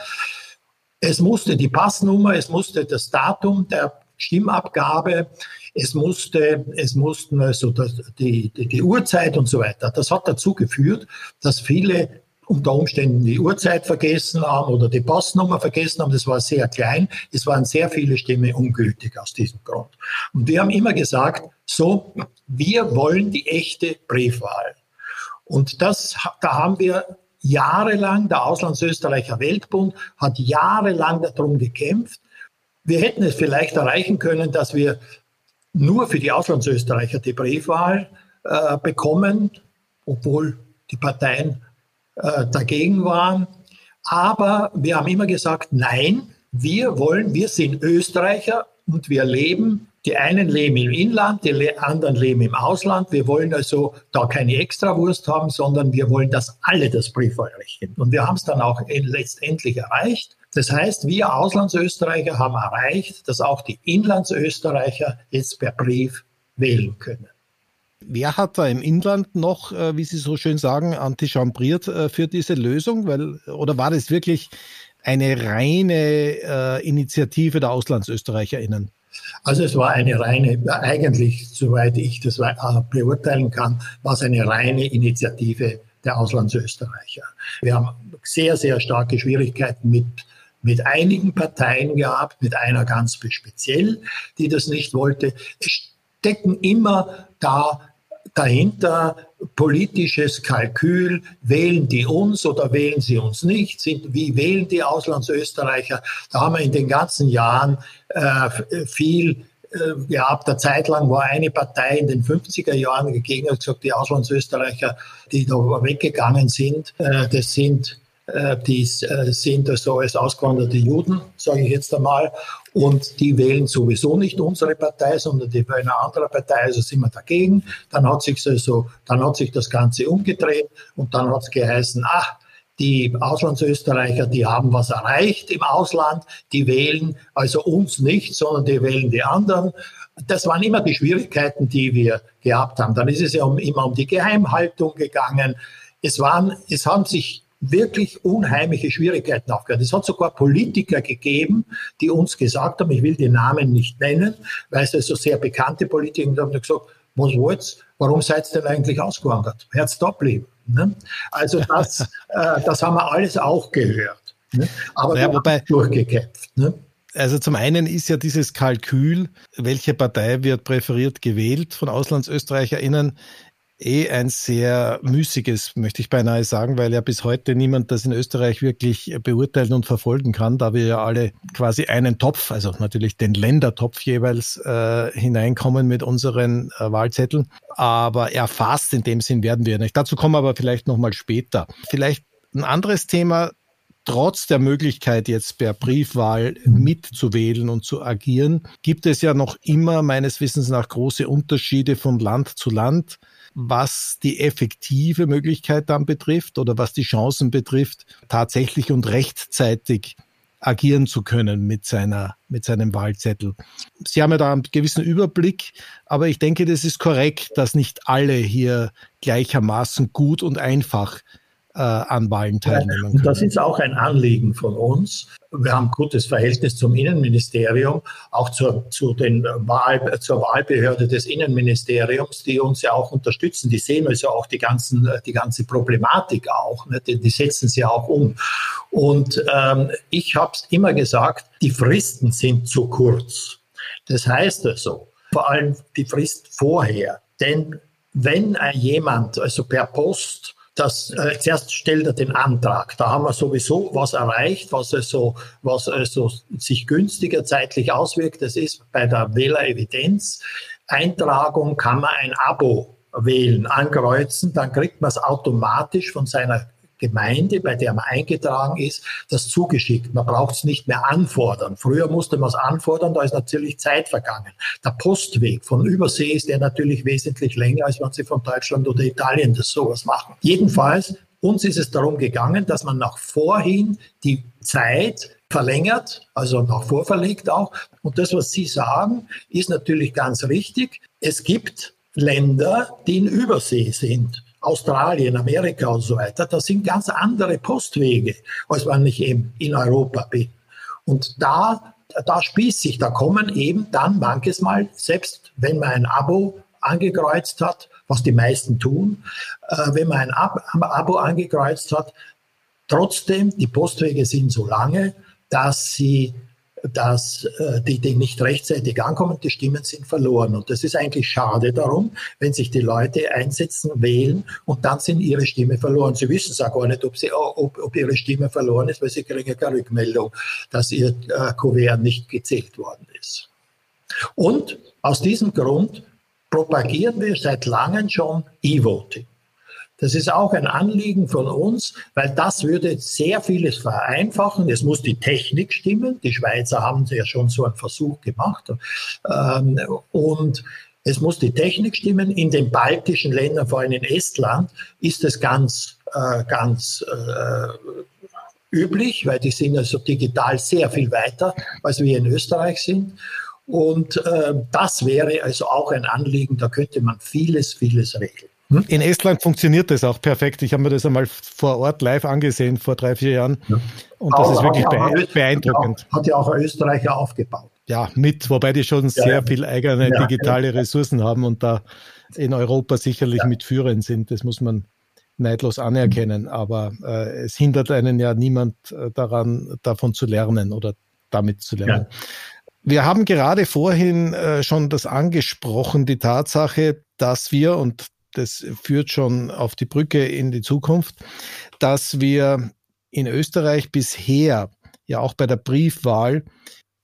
es musste die Passnummer, es musste das Datum der Stimmabgabe, es musste, es mussten also die, die, die Uhrzeit und so weiter. Das hat dazu geführt, dass viele unter Umständen die Uhrzeit vergessen haben oder die Passnummer vergessen haben. Das war sehr klein. Es waren sehr viele Stimmen ungültig aus diesem Grund. Und wir haben immer gesagt, so, wir wollen die echte Briefwahl. Und das, da haben wir jahrelang, der Auslandsösterreicher Weltbund hat jahrelang darum gekämpft. Wir hätten es vielleicht erreichen können, dass wir nur für die Auslandsösterreicher die Briefwahl äh, bekommen, obwohl die Parteien äh, dagegen waren. Aber wir haben immer gesagt, nein, wir wollen, wir sind Österreicher und wir leben die einen leben im Inland, die anderen leben im Ausland. Wir wollen also da keine Extrawurst haben, sondern wir wollen, dass alle das Briefwahlrecht haben. Und wir haben es dann auch letztendlich erreicht. Das heißt, wir Auslandsösterreicher haben erreicht, dass auch die Inlandsösterreicher jetzt per Brief wählen können. Wer hat da im Inland noch, äh, wie Sie so schön sagen, antichambriert äh, für diese Lösung? Weil, oder war das wirklich eine reine äh, Initiative der AuslandsösterreicherInnen? Also es war eine reine, eigentlich, soweit ich das äh, beurteilen kann, war es eine reine Initiative der Auslandsösterreicher. Wir haben sehr, sehr starke Schwierigkeiten mit mit einigen Parteien gehabt, mit einer ganz speziell, die das nicht wollte. Es stecken immer da dahinter politisches Kalkül, wählen die uns oder wählen sie uns nicht, sind, wie wählen die Auslandsösterreicher. Da haben wir in den ganzen Jahren äh, viel äh, gehabt. Eine Zeit lang war eine Partei in den 50er Jahren dagegen hat gesagt, die Auslandsösterreicher, die da weggegangen sind, äh, das sind die äh, sind so als ausgewanderte Juden, sage ich jetzt einmal, und die wählen sowieso nicht unsere Partei, sondern die wählen eine andere Partei, also sind wir dagegen. Dann hat sich also, dann hat sich das Ganze umgedreht und dann hat es geheißen, ach, die Auslandsösterreicher, die haben was erreicht im Ausland, die wählen also uns nicht, sondern die wählen die anderen. Das waren immer die Schwierigkeiten, die wir gehabt haben. Dann ist es ja um, immer um die Geheimhaltung gegangen. Es waren, es haben sich wirklich unheimliche Schwierigkeiten aufgehört. Es hat sogar Politiker gegeben, die uns gesagt haben, ich will die Namen nicht nennen, weil es also sehr bekannte Politiker haben gesagt, was wollt's? Warum seid ihr denn eigentlich ausgewandert? Herz da bleiben. Ne? Also das, äh, das haben wir alles auch gehört. Ne? Aber ja, wir wobei, haben durchgekämpft. Ne? Also zum einen ist ja dieses Kalkül, welche Partei wird präferiert gewählt von AuslandsösterreicherInnen, eh ein sehr müßiges, möchte ich beinahe sagen, weil ja bis heute niemand das in Österreich wirklich beurteilen und verfolgen kann, da wir ja alle quasi einen Topf, also natürlich den Ländertopf jeweils äh, hineinkommen mit unseren äh, Wahlzetteln. Aber erfasst in dem Sinn werden wir nicht. Dazu kommen wir aber vielleicht nochmal später. Vielleicht ein anderes Thema, trotz der Möglichkeit, jetzt per Briefwahl mitzuwählen und zu agieren, gibt es ja noch immer meines Wissens nach große Unterschiede von Land zu Land was die effektive Möglichkeit dann betrifft oder was die Chancen betrifft, tatsächlich und rechtzeitig agieren zu können mit seiner, mit seinem Wahlzettel. Sie haben ja da einen gewissen Überblick, aber ich denke, das ist korrekt, dass nicht alle hier gleichermaßen gut und einfach äh, an Wahlen teilnehmen können. Das ist auch ein Anliegen von uns. Wir haben ein gutes Verhältnis zum Innenministerium, auch zur, zu den Wahl, zur Wahlbehörde des Innenministeriums, die uns ja auch unterstützen. Die sehen also auch die, ganzen, die ganze Problematik auch. Ne? Die, die setzen sie auch um. Und ähm, ich habe es immer gesagt, die Fristen sind zu kurz. Das heißt also, vor allem die Frist vorher. Denn wenn jemand also per Post das äh, zuerst stellt er den Antrag. Da haben wir sowieso was erreicht, was also, was also sich günstiger zeitlich auswirkt. Das ist bei der Wählerevidenz. Eintragung kann man ein Abo wählen, ankreuzen, dann kriegt man es automatisch von seiner Gemeinde, bei der man eingetragen ist, das zugeschickt. Man braucht es nicht mehr anfordern. Früher musste man es anfordern, da ist natürlich Zeit vergangen. Der Postweg von Übersee ist der natürlich wesentlich länger, als wenn Sie von Deutschland oder Italien das sowas machen. Jedenfalls, uns ist es darum gegangen, dass man nach vorhin die Zeit verlängert, also nach vorverlegt auch. Und das, was Sie sagen, ist natürlich ganz richtig. Es gibt Länder, die in Übersee sind. Australien, Amerika und so weiter, das sind ganz andere Postwege, als wenn ich eben in Europa bin. Und da, da spießt sich, da kommen eben dann manches Mal, selbst wenn man ein Abo angekreuzt hat, was die meisten tun, äh, wenn man ein Ab Abo angekreuzt hat, trotzdem, die Postwege sind so lange, dass sie dass äh, die, die nicht rechtzeitig ankommen, die Stimmen sind verloren. Und das ist eigentlich schade darum, wenn sich die Leute einsetzen, wählen und dann sind ihre Stimme verloren. Sie wissen es auch gar nicht, ob, sie, ob, ob ihre Stimme verloren ist, weil sie kriegen keine Rückmeldung, dass ihr äh, Kuvert nicht gezählt worden ist. Und aus diesem Grund propagieren wir seit langem schon E-Voting. Das ist auch ein Anliegen von uns, weil das würde sehr vieles vereinfachen. Es muss die Technik stimmen. Die Schweizer haben ja schon so einen Versuch gemacht. Ähm, und es muss die Technik stimmen. In den baltischen Ländern, vor allem in Estland, ist es ganz, äh, ganz äh, üblich, weil die sind also digital sehr viel weiter, als wir in Österreich sind. Und äh, das wäre also auch ein Anliegen, da könnte man vieles, vieles regeln. Hm? In Estland funktioniert das auch perfekt. Ich habe mir das einmal vor Ort live angesehen, vor drei, vier Jahren. Ja. Und das ist wirklich bee beeindruckend. Hat ja auch ein Österreicher aufgebaut. Ja, mit, wobei die schon sehr ja. viel eigene digitale Ressourcen haben und da in Europa sicherlich mitführend sind. Das muss man neidlos anerkennen. Aber äh, es hindert einen ja niemand äh, daran, davon zu lernen oder damit zu lernen. Wir haben gerade vorhin äh, schon das angesprochen, die Tatsache, dass wir, und das führt schon auf die Brücke in die Zukunft, dass wir in Österreich bisher ja auch bei der Briefwahl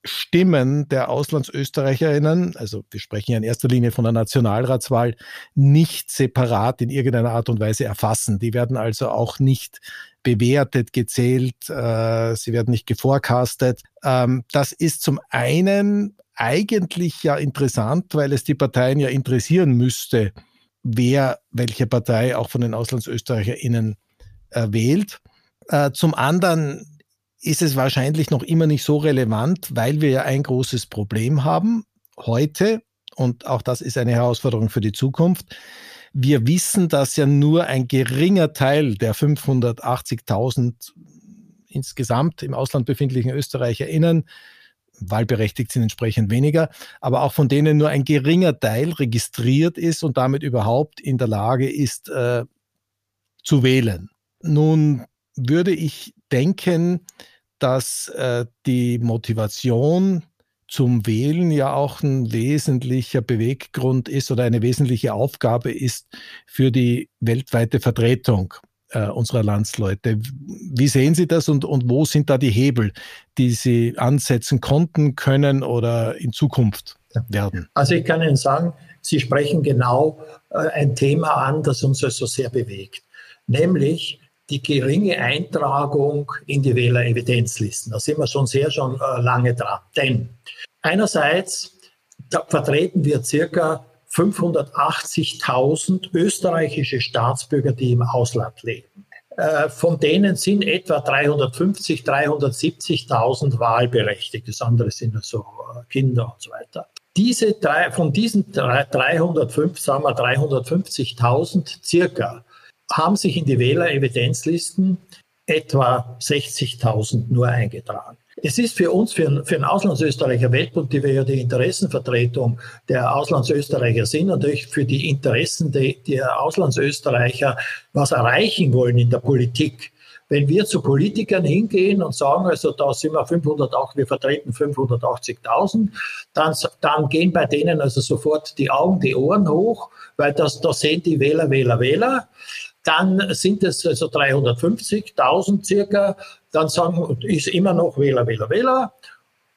Stimmen der Auslandsösterreicherinnen, also wir sprechen ja in erster Linie von der Nationalratswahl, nicht separat in irgendeiner Art und Weise erfassen. Die werden also auch nicht bewertet, gezählt, äh, sie werden nicht geforecastet. Ähm, das ist zum einen eigentlich ja interessant, weil es die Parteien ja interessieren müsste, wer welche Partei auch von den AuslandsösterreicherInnen äh, wählt. Äh, zum anderen ist es wahrscheinlich noch immer nicht so relevant, weil wir ja ein großes Problem haben heute und auch das ist eine Herausforderung für die Zukunft. Wir wissen, dass ja nur ein geringer Teil der 580.000 insgesamt im Ausland befindlichen ÖsterreicherInnen wahlberechtigt sind entsprechend weniger, aber auch von denen nur ein geringer Teil registriert ist und damit überhaupt in der Lage ist äh, zu wählen. Nun würde ich denken, dass äh, die Motivation zum Wählen ja auch ein wesentlicher Beweggrund ist oder eine wesentliche Aufgabe ist für die weltweite Vertretung äh, unserer Landsleute. Wie sehen Sie das und, und wo sind da die Hebel, die Sie ansetzen konnten, können oder in Zukunft werden? Also ich kann Ihnen sagen, Sie sprechen genau äh, ein Thema an, das uns also sehr bewegt, nämlich die geringe Eintragung in die Wählerevidenzlisten. Da sind wir schon sehr schon äh, lange dran. Denn einerseits vertreten wir circa 580.000 österreichische Staatsbürger, die im Ausland leben. Äh, von denen sind etwa 350, 370.000 wahlberechtigt. Das andere sind also äh, Kinder und so weiter. Diese drei, von diesen 305, sagen wir 350.000 circa, haben sich in die Wählerevidenzlisten etwa 60.000 nur eingetragen. Es ist für uns, für, für den Auslandsösterreicher Weltbund, die wir ja die Interessenvertretung der Auslandsösterreicher sind, natürlich für die Interessen de, der Auslandsösterreicher was erreichen wollen in der Politik, wenn wir zu Politikern hingehen und sagen, also da sind wir 508, wir vertreten 580.000, dann, dann gehen bei denen also sofort die Augen, die Ohren hoch, weil das, da sehen die Wähler, Wähler, Wähler. Dann sind es also 350.000 circa, dann sagen, ist immer noch Wähler, Wähler, Wähler.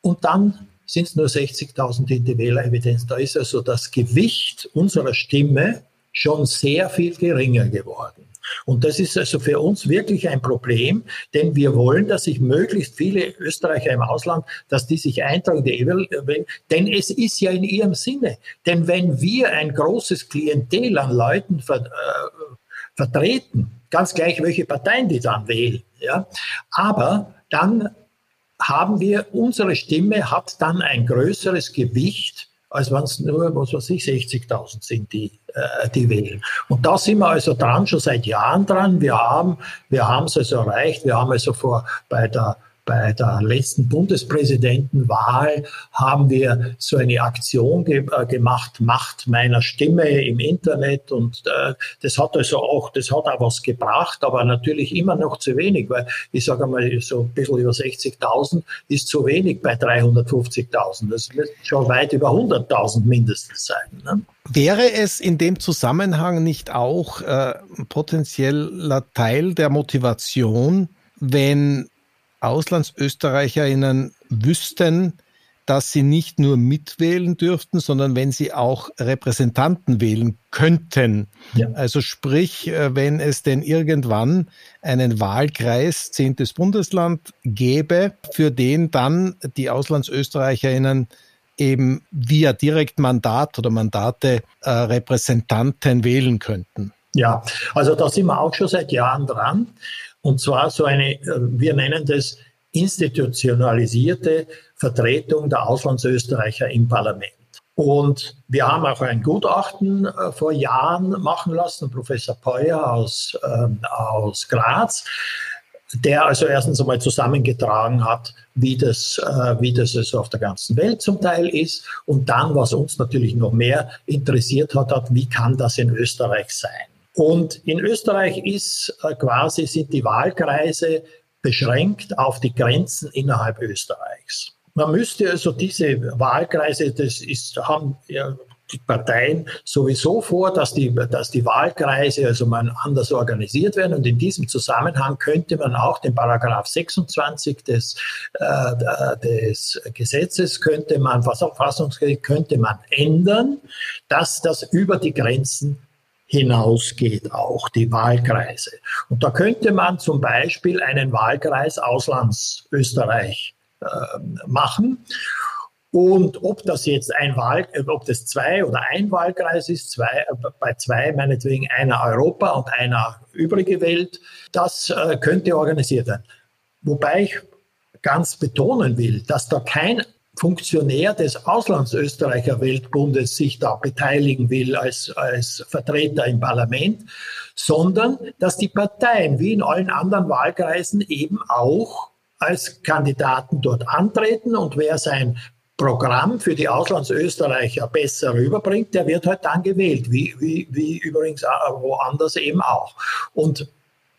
Und dann sind es nur 60.000 in die Wählerevidenz. Da ist also das Gewicht unserer Stimme schon sehr viel geringer geworden. Und das ist also für uns wirklich ein Problem, denn wir wollen, dass sich möglichst viele Österreicher im Ausland, dass die sich eintragen, die denn es ist ja in ihrem Sinne. Denn wenn wir ein großes Klientel an Leuten äh, vertreten, ganz gleich, welche Parteien die dann wählen, ja, aber dann haben wir, unsere Stimme hat dann ein größeres Gewicht, als wenn es nur, was weiß ich, 60.000 sind, die, äh, die wählen. Und da sind wir also dran, schon seit Jahren dran. Wir haben, wir haben es also erreicht. Wir haben also vor, bei der bei der letzten Bundespräsidentenwahl haben wir so eine Aktion ge äh, gemacht, Macht meiner Stimme im Internet und äh, das hat also auch, das hat auch was gebracht, aber natürlich immer noch zu wenig, weil ich sage mal, so ein bisschen über 60.000 ist zu wenig bei 350.000. Das wird schon weit über 100.000 mindestens sein. Ne? Wäre es in dem Zusammenhang nicht auch äh, potenzieller Teil der Motivation, wenn AuslandsösterreicherInnen wüssten, dass sie nicht nur mitwählen dürften, sondern wenn sie auch Repräsentanten wählen könnten. Ja. Also sprich, äh, wenn es denn irgendwann einen Wahlkreis, zehntes Bundesland gäbe, für den dann die Auslandsösterreicherinnen eben via Direktmandat oder Mandate äh, Repräsentanten wählen könnten. Ja, also da sind wir auch schon seit Jahren dran. Und zwar so eine, äh, wir nennen das institutionalisierte Vertretung der Auslandsösterreicher im Parlament. Und wir haben auch ein Gutachten äh, vor Jahren machen lassen, Professor Peuer aus, ähm, aus Graz, der also erstens einmal zusammengetragen hat, wie das, äh, wie das also auf der ganzen Welt zum Teil ist. Und dann, was uns natürlich noch mehr interessiert hat, hat wie kann das in Österreich sein? Und in Österreich ist äh, quasi, sind die Wahlkreise beschränkt auf die Grenzen innerhalb Österreichs. Man müsste also diese Wahlkreise, das ist, haben ja, die Parteien sowieso vor, dass die, dass die Wahlkreise also man anders organisiert werden. Und in diesem Zusammenhang könnte man auch den Paragraph 26 des, äh, des Gesetzes könnte man, Verfassungsgericht könnte man ändern, dass das über die Grenzen hinausgeht, auch die Wahlkreise. Und da könnte man zum Beispiel einen Wahlkreis Auslandsösterreich äh, machen. Und ob das jetzt ein Wahl, ob das zwei oder ein Wahlkreis ist, zwei, bei zwei meinetwegen einer Europa und einer übrige Welt, das äh, könnte organisiert werden. Wobei ich ganz betonen will, dass da kein Funktionär des Auslandsösterreicher Weltbundes sich da beteiligen will als, als Vertreter im Parlament, sondern dass die Parteien wie in allen anderen Wahlkreisen eben auch als Kandidaten dort antreten und wer sein Programm für die Auslandsösterreicher besser rüberbringt, der wird halt dann gewählt, wie, wie, wie übrigens woanders eben auch. Und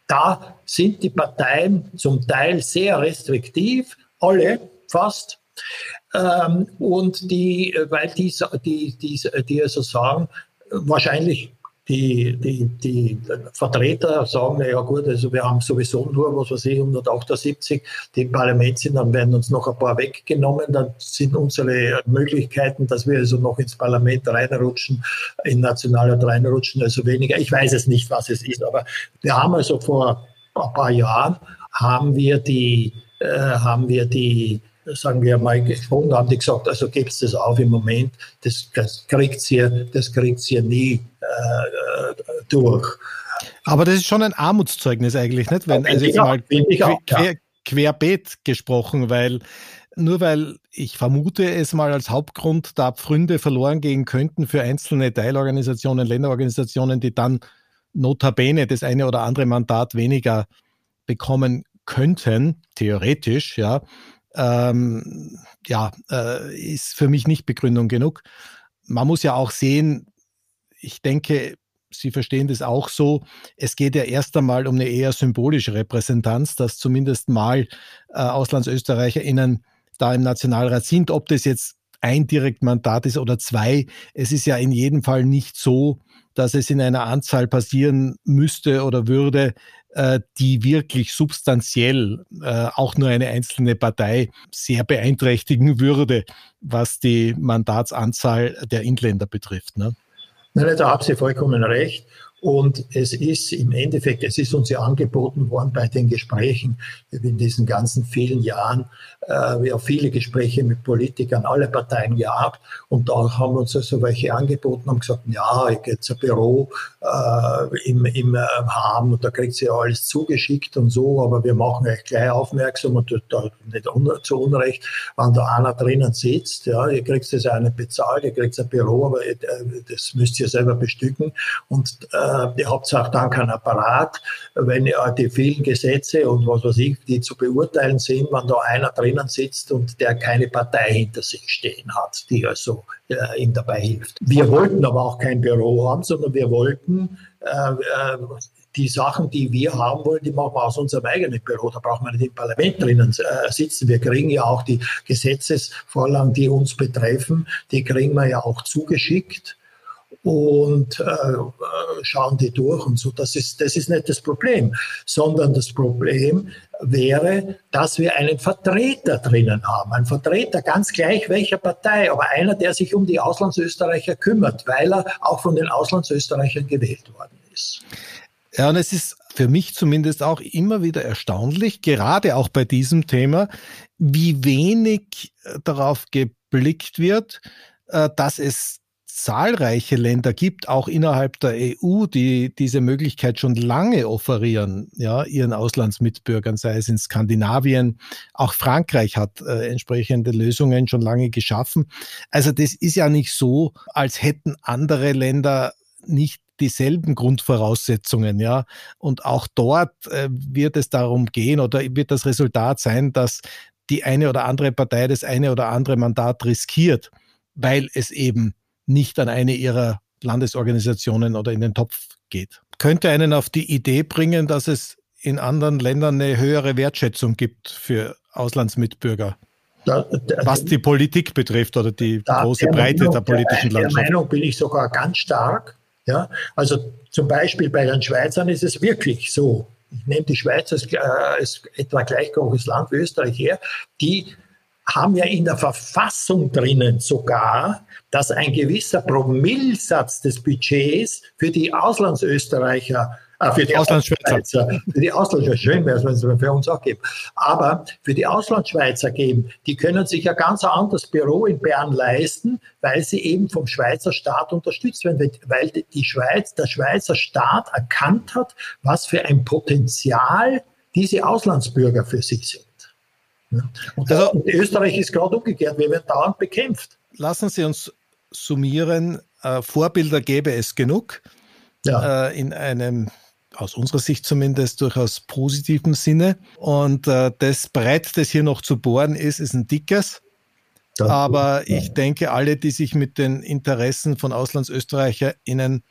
da sind die Parteien zum Teil sehr restriktiv, alle fast. Ähm, und die, äh, weil die, die, die, die also sagen, wahrscheinlich die, die, die Vertreter sagen, na ja gut, also wir haben sowieso nur, was weiß ich, 178, die im Parlament sind, dann werden uns noch ein paar weggenommen, dann sind unsere Möglichkeiten, dass wir also noch ins Parlament reinrutschen, in Nationalrat reinrutschen, also weniger. Ich weiß es nicht, was es ist, aber wir haben also vor ein paar Jahren, haben wir die, äh, haben wir die sagen wir mal, gesprochen haben, die gesagt, also gebt das auf im Moment, das, das kriegt ihr, das kriegt ihr nie äh, durch. Aber das ist schon ein Armutszeugnis eigentlich, nicht? Wenn, also jetzt mal quer, ja. querbeet gesprochen, weil nur weil ich vermute es mal als Hauptgrund, da Pfründe verloren gehen könnten für einzelne Teilorganisationen, Länderorganisationen, die dann notabene das eine oder andere Mandat weniger bekommen könnten, theoretisch, ja, ähm, ja, äh, ist für mich nicht Begründung genug. Man muss ja auch sehen, ich denke, Sie verstehen das auch so. Es geht ja erst einmal um eine eher symbolische Repräsentanz, dass zumindest mal äh, AuslandsösterreicherInnen da im Nationalrat sind. Ob das jetzt ein Direktmandat ist oder zwei, es ist ja in jedem Fall nicht so, dass es in einer Anzahl passieren müsste oder würde, die wirklich substanziell äh, auch nur eine einzelne Partei sehr beeinträchtigen würde, was die Mandatsanzahl der Inländer betrifft. Ne? Nein, da haben Sie vollkommen recht. Und es ist im Endeffekt, es ist uns ja angeboten worden bei den Gesprächen in diesen ganzen vielen Jahren. Äh, wir haben viele Gespräche mit Politikern, alle Parteien gehabt. Und da haben uns also welche angeboten und gesagt, ja, ich gehe ein Büro äh, im, im äh, haben und da kriegt sie ja alles zugeschickt und so, aber wir machen euch gleich aufmerksam und da nicht un zu Unrecht, wenn da einer drinnen sitzt, ja, ihr kriegt das nicht bezahlt, ihr kriegt ein Büro, aber äh, das müsst ihr selber bestücken. Und äh, äh, habt auch dann keinen Apparat, wenn die vielen Gesetze und was weiß ich, die zu beurteilen sind, wenn da einer drinnen sitzt und der keine Partei hinter sich stehen hat, die also äh, ihm dabei hilft. Wir wollten aber auch kein Büro haben, sondern wir wollten äh, äh, die Sachen, die wir haben wollen, die machen wir aus unserem eigenen Büro. Da brauchen wir nicht im Parlament drinnen äh, sitzen. Wir kriegen ja auch die Gesetzesvorlagen, die uns betreffen, die kriegen wir ja auch zugeschickt und äh, schauen die durch und so. Das ist, das ist nicht das Problem, sondern das Problem wäre, dass wir einen Vertreter drinnen haben. Ein Vertreter, ganz gleich welcher Partei, aber einer, der sich um die Auslandsösterreicher kümmert, weil er auch von den Auslandsösterreichern gewählt worden ist. Ja, und es ist für mich zumindest auch immer wieder erstaunlich, gerade auch bei diesem Thema, wie wenig äh, darauf geblickt wird, äh, dass es zahlreiche Länder gibt, auch innerhalb der EU, die diese Möglichkeit schon lange offerieren, ja, ihren Auslandsmitbürgern, sei es in Skandinavien. Auch Frankreich hat äh, entsprechende Lösungen schon lange geschaffen. Also das ist ja nicht so, als hätten andere Länder nicht dieselben Grundvoraussetzungen, ja. Und auch dort äh, wird es darum gehen oder wird das Resultat sein, dass die eine oder andere Partei das eine oder andere Mandat riskiert, weil es eben nicht an eine ihrer Landesorganisationen oder in den Topf geht. Könnte einen auf die Idee bringen, dass es in anderen Ländern eine höhere Wertschätzung gibt für Auslandsmitbürger. Da, da, was die Politik betrifft oder die große Breite Meinung, der politischen der, Landschaft. Der Meinung bin ich sogar ganz stark. Ja, also zum Beispiel bei den Schweizern ist es wirklich so. Ich nehme die Schweiz als, äh, als etwa gleich großes Land wie Österreich her. Die haben ja in der Verfassung drinnen sogar, dass ein gewisser Promillsatz des Budgets für die Auslandsösterreicher äh, für die Auslandsschweizer, für die Auslandsschweizer, schön wäre es, wenn es für uns auch gibt, aber für die Auslandsschweizer geben, die können sich ja ganz ein anderes Büro in Bern leisten, weil sie eben vom Schweizer Staat unterstützt werden, weil die Schweiz, der Schweizer Staat erkannt hat, was für ein Potenzial diese Auslandsbürger für sich sind. Und, also, und Österreich ist gerade umgekehrt, wir werden dauernd bekämpft. Lassen Sie uns summieren, äh, Vorbilder gäbe es genug. Ja. Äh, in einem aus unserer Sicht zumindest durchaus positiven Sinne. Und äh, das Brett, das hier noch zu bohren ist, ist ein dickes. Das Aber ich denke, alle, die sich mit den Interessen von AuslandsösterreicherInnen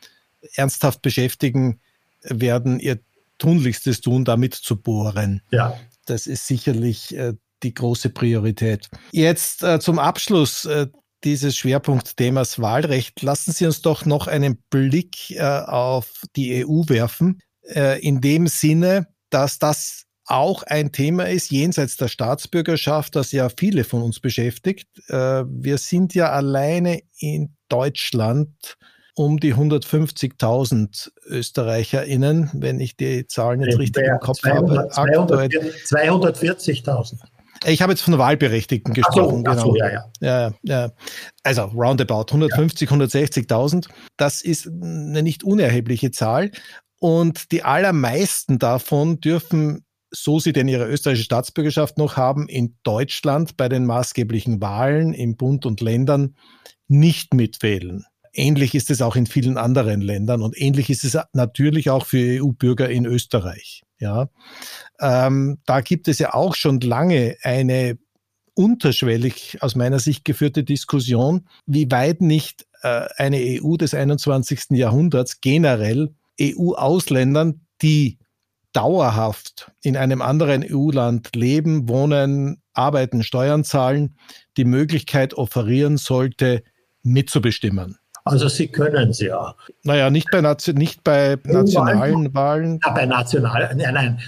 ernsthaft beschäftigen, werden ihr Tunlichstes tun, damit zu bohren. Ja. Das ist sicherlich äh, die große Priorität. Jetzt äh, zum Abschluss äh, dieses Schwerpunktthemas Wahlrecht. Lassen Sie uns doch noch einen Blick äh, auf die EU werfen. Äh, in dem Sinne, dass das auch ein Thema ist, jenseits der Staatsbürgerschaft, das ja viele von uns beschäftigt. Äh, wir sind ja alleine in Deutschland um die 150.000 ÖsterreicherInnen, wenn ich die Zahlen jetzt richtig im Kopf 200, habe. 240.000. Ich habe jetzt von Wahlberechtigten gesprochen. Ach so, ach so, genau. ja, ja. ja, ja. Also roundabout 150, ja. 160.000. Das ist eine nicht unerhebliche Zahl. Und die allermeisten davon dürfen, so sie denn ihre österreichische Staatsbürgerschaft noch haben, in Deutschland bei den maßgeblichen Wahlen im Bund und Ländern nicht mitwählen. Ähnlich ist es auch in vielen anderen Ländern und ähnlich ist es natürlich auch für EU-Bürger in Österreich. Ja, ähm, da gibt es ja auch schon lange eine unterschwellig aus meiner Sicht geführte Diskussion, wie weit nicht äh, eine EU des 21. Jahrhunderts generell EU-Ausländern, die dauerhaft in einem anderen EU-Land leben, wohnen, arbeiten, Steuern zahlen, die Möglichkeit offerieren sollte, mitzubestimmen. Also Sie können es ja. Naja, nicht bei, nicht bei nationalen Wahlen. Ja, bei nationalen, nein, nein.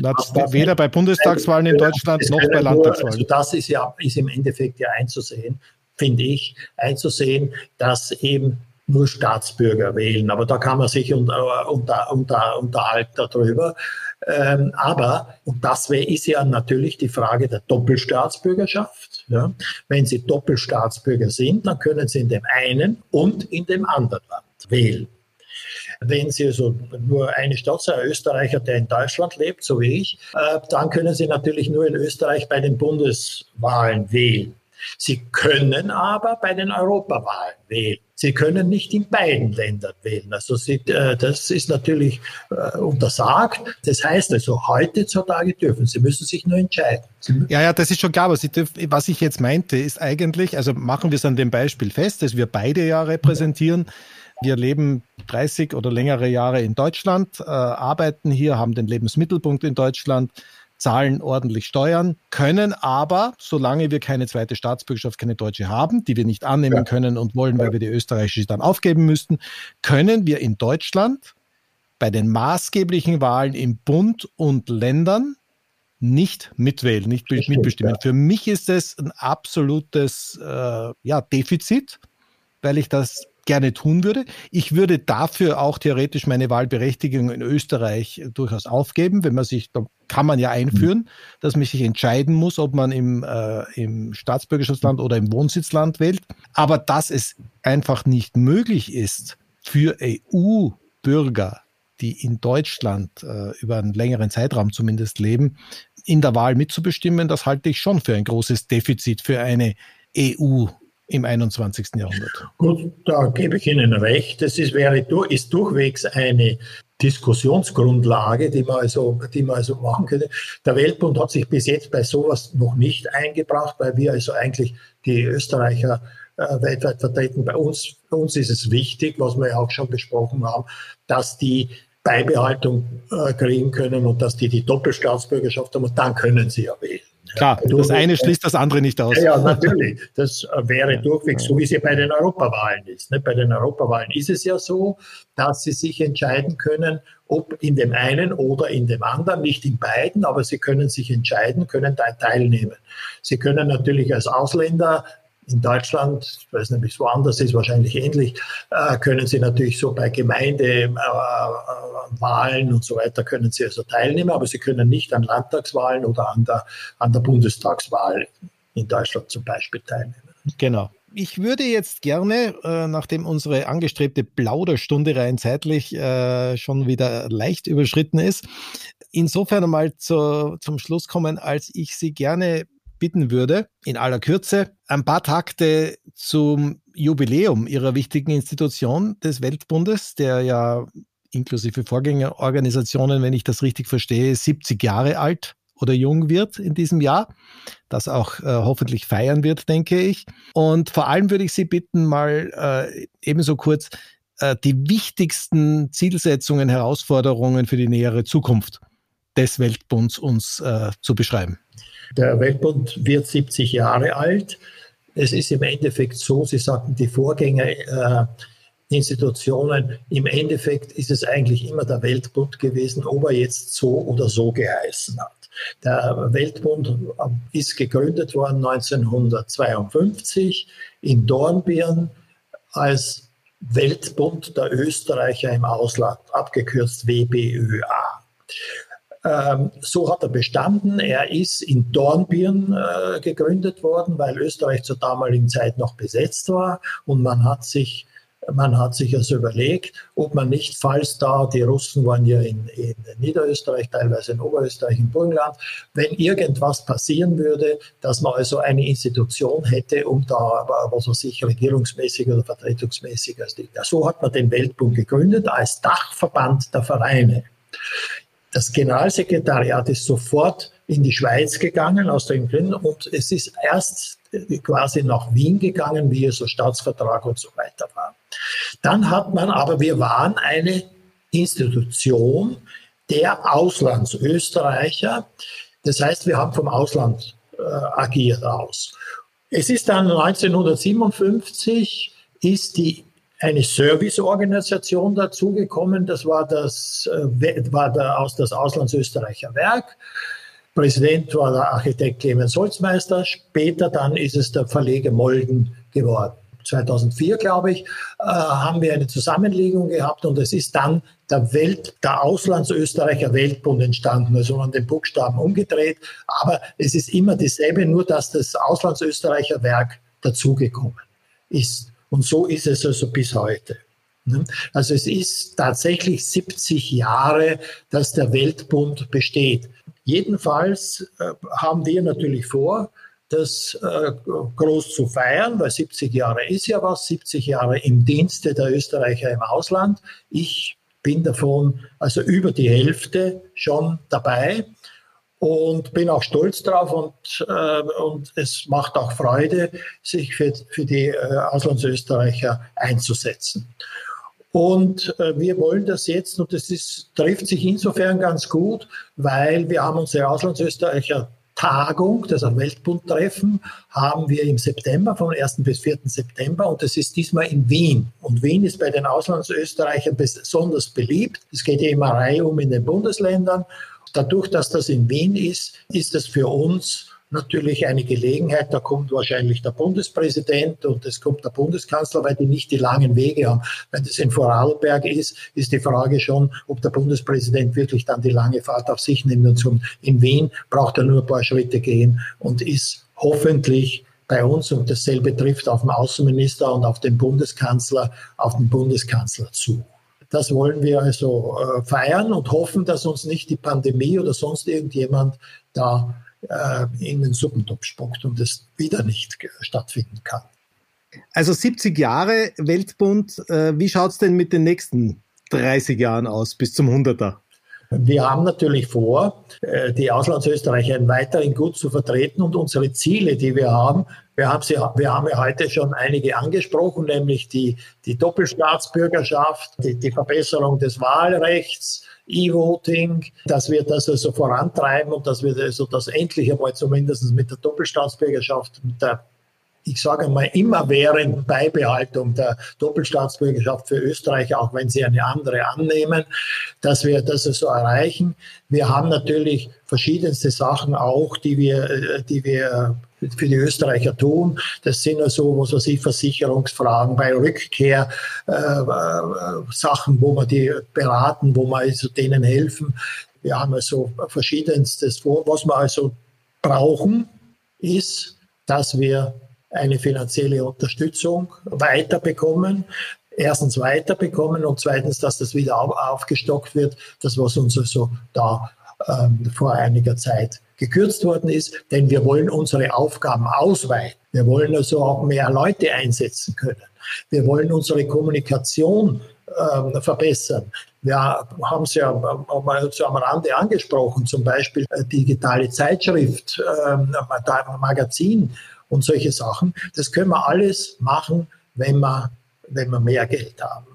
weder bei Bundestagswahlen in Deutschland noch bei Landtagswahlen. Also das ist ja ist im Endeffekt ja einzusehen, finde ich, einzusehen, dass eben nur Staatsbürger wählen. Aber da kann man sich unter, unter, unter, unterhalten darüber. Ähm, aber, und das wär, ist ja natürlich die Frage der Doppelstaatsbürgerschaft. Ja? Wenn Sie Doppelstaatsbürger sind, dann können Sie in dem einen und in dem anderen Land wählen. Wenn Sie also nur eine Stadt ein Österreicher, der in Deutschland lebt, so wie ich, äh, dann können Sie natürlich nur in Österreich bei den Bundeswahlen wählen. Sie können aber bei den Europawahlen wählen. Sie können nicht in beiden Ländern wählen. Also Sie, äh, das ist natürlich äh, untersagt. Das heißt also, heutzutage dürfen Sie, müssen sich nur entscheiden. Ja, ja, das ist schon klar. Aber Sie dürfen, was ich jetzt meinte, ist eigentlich, also machen wir es an dem Beispiel fest, dass wir beide ja repräsentieren. Wir leben 30 oder längere Jahre in Deutschland, äh, arbeiten hier, haben den Lebensmittelpunkt in Deutschland, zahlen ordentlich Steuern, können aber, solange wir keine zweite Staatsbürgerschaft, keine deutsche haben, die wir nicht annehmen können und wollen, weil wir die österreichische dann aufgeben müssten, können wir in Deutschland bei den maßgeblichen Wahlen im Bund und Ländern nicht mitwählen, nicht mitbestimmen. Für mich ist es ein absolutes äh, ja, Defizit, weil ich das gerne tun würde. Ich würde dafür auch theoretisch meine Wahlberechtigung in Österreich durchaus aufgeben, wenn man sich, da kann man ja einführen, dass man sich entscheiden muss, ob man im, äh, im Staatsbürgerschaftsland oder im Wohnsitzland wählt. Aber dass es einfach nicht möglich ist, für EU-Bürger, die in Deutschland äh, über einen längeren Zeitraum zumindest leben, in der Wahl mitzubestimmen, das halte ich schon für ein großes Defizit für eine EU im 21. Jahrhundert. Gut, da gebe ich Ihnen recht. Das ist, wäre, ist durchwegs eine Diskussionsgrundlage, die man, also, die man also machen könnte. Der Weltbund hat sich bis jetzt bei sowas noch nicht eingebracht, weil wir also eigentlich die Österreicher äh, weltweit vertreten. Bei uns, bei uns ist es wichtig, was wir ja auch schon besprochen haben, dass die Beibehaltung äh, kriegen können und dass die die Doppelstaatsbürgerschaft haben und dann können sie ja wählen. Klar, das eine schließt das andere nicht aus. Ja, natürlich. Das wäre ja, durchweg so, wie es ja bei den Europawahlen ist. Bei den Europawahlen ist es ja so, dass sie sich entscheiden können, ob in dem einen oder in dem anderen, nicht in beiden, aber sie können sich entscheiden, können da teilnehmen. Sie können natürlich als Ausländer in Deutschland, ich weiß nicht, wie es woanders ist, wahrscheinlich ähnlich, äh, können Sie natürlich so bei Gemeindewahlen äh, und so weiter können Sie also teilnehmen, aber Sie können nicht an Landtagswahlen oder an der, an der Bundestagswahl in Deutschland zum Beispiel teilnehmen. Genau. Ich würde jetzt gerne, äh, nachdem unsere angestrebte Plauderstunde rein zeitlich äh, schon wieder leicht überschritten ist, insofern einmal zu, zum Schluss kommen, als ich Sie gerne bitten würde, in aller Kürze ein paar Takte zum Jubiläum Ihrer wichtigen Institution des Weltbundes, der ja inklusive Vorgängerorganisationen, wenn ich das richtig verstehe, 70 Jahre alt oder jung wird in diesem Jahr, das auch äh, hoffentlich feiern wird, denke ich. Und vor allem würde ich Sie bitten, mal äh, ebenso kurz äh, die wichtigsten Zielsetzungen, Herausforderungen für die nähere Zukunft des Weltbunds uns äh, zu beschreiben. Der Weltbund wird 70 Jahre alt. Es ist im Endeffekt so, Sie sagten, die Vorgängerinstitutionen, äh, im Endeffekt ist es eigentlich immer der Weltbund gewesen, ob er jetzt so oder so geheißen hat. Der Weltbund ist gegründet worden 1952 in Dornbirn als Weltbund der Österreicher im Ausland, abgekürzt WBÖA. Ähm, so hat er bestanden. Er ist in Dornbirn äh, gegründet worden, weil Österreich zur damaligen Zeit noch besetzt war. Und man hat sich man hat sich also überlegt, ob man nicht, falls da, die Russen waren ja in, in Niederösterreich, teilweise in Oberösterreich, in Burgenland, wenn irgendwas passieren würde, dass man also eine Institution hätte, um da, was weiß ich, regierungsmäßig oder vertretungsmäßig, also so hat man den Weltbund gegründet als Dachverband der Vereine. Das Generalsekretariat ist sofort in die Schweiz gegangen aus den Gründen und es ist erst quasi nach Wien gegangen, wie es so Staatsvertrag und so weiter war. Dann hat man aber, wir waren eine Institution der Auslandsösterreicher. Das heißt, wir haben vom Ausland äh, agiert aus. Es ist dann 1957 ist die eine Serviceorganisation dazugekommen. Das war das, äh, war der, aus das Auslandsösterreicher Werk. Präsident war der Architekt Clemens Holzmeister. Später dann ist es der Verleger Molden geworden. 2004, glaube ich, äh, haben wir eine Zusammenlegung gehabt und es ist dann der Welt, der Auslandsösterreicher Weltbund entstanden, also an den Buchstaben umgedreht. Aber es ist immer dasselbe, nur dass das Auslandsösterreicher Werk dazugekommen ist. Und so ist es also bis heute. Ne? Also es ist tatsächlich 70 Jahre, dass der Weltbund besteht. Jedenfalls äh, haben wir natürlich vor, das äh, groß zu feiern, weil 70 Jahre ist ja was, 70 Jahre im Dienste der Österreicher im Ausland. Ich bin davon also über die Hälfte schon dabei und bin auch stolz drauf und, äh, und es macht auch Freude, sich für, für die äh, Auslandsösterreicher einzusetzen. Und äh, wir wollen das jetzt, und das ist, trifft sich insofern ganz gut, weil wir haben unsere Auslandsösterreicher Tagung, das Weltbundtreffen, haben wir im September, vom 1. bis 4. September und das ist diesmal in Wien. Und Wien ist bei den Auslandsösterreichern besonders beliebt. Es geht ja immer Reihe um in den Bundesländern. Dadurch, dass das in Wien ist, ist es für uns natürlich eine Gelegenheit. Da kommt wahrscheinlich der Bundespräsident und es kommt der Bundeskanzler, weil die nicht die langen Wege haben. Wenn das in Vorarlberg ist, ist die Frage schon, ob der Bundespräsident wirklich dann die lange Fahrt auf sich nimmt. Und in Wien braucht er nur ein paar Schritte gehen und ist hoffentlich bei uns, und dasselbe trifft auf den Außenminister und auf den Bundeskanzler, auf den Bundeskanzler zu. Das wollen wir also äh, feiern und hoffen, dass uns nicht die Pandemie oder sonst irgendjemand da äh, in den Suppentopf spuckt und es wieder nicht stattfinden kann. Also 70 Jahre Weltbund, äh, wie schaut es denn mit den nächsten 30 Jahren aus bis zum 100er? Wir haben natürlich vor, äh, die Auslandsösterreicher weiterhin gut zu vertreten und unsere Ziele, die wir haben, wir haben, sie, wir haben ja heute schon einige angesprochen, nämlich die, die Doppelstaatsbürgerschaft, die, die Verbesserung des Wahlrechts, E-Voting, dass wir das also vorantreiben und dass wir also das endlich einmal zumindest mit der Doppelstaatsbürgerschaft, mit der ich sage mal, immerwährenden Beibehaltung der Doppelstaatsbürgerschaft für Österreich, auch wenn sie eine andere annehmen, dass wir das so erreichen. Wir haben natürlich verschiedenste Sachen auch, die wir, äh, die wir für die Österreicher tun. Das sind also, was weiß ich, Versicherungsfragen bei Rückkehr, äh, äh, Sachen, wo wir die beraten, wo wir also denen helfen. Wir haben also verschiedenstes, was wir also brauchen, ist, dass wir eine finanzielle Unterstützung weiterbekommen. Erstens weiterbekommen und zweitens, dass das wieder aufgestockt wird. Das, was uns also da ähm, vor einiger Zeit gekürzt worden ist, denn wir wollen unsere Aufgaben ausweiten. Wir wollen also auch mehr Leute einsetzen können. Wir wollen unsere Kommunikation ähm, verbessern. Wir haben es ja mal so am Rande angesprochen, zum Beispiel äh, digitale Zeitschrift, ähm, Magazin und solche Sachen. Das können wir alles machen, wenn wir, wenn wir mehr Geld haben.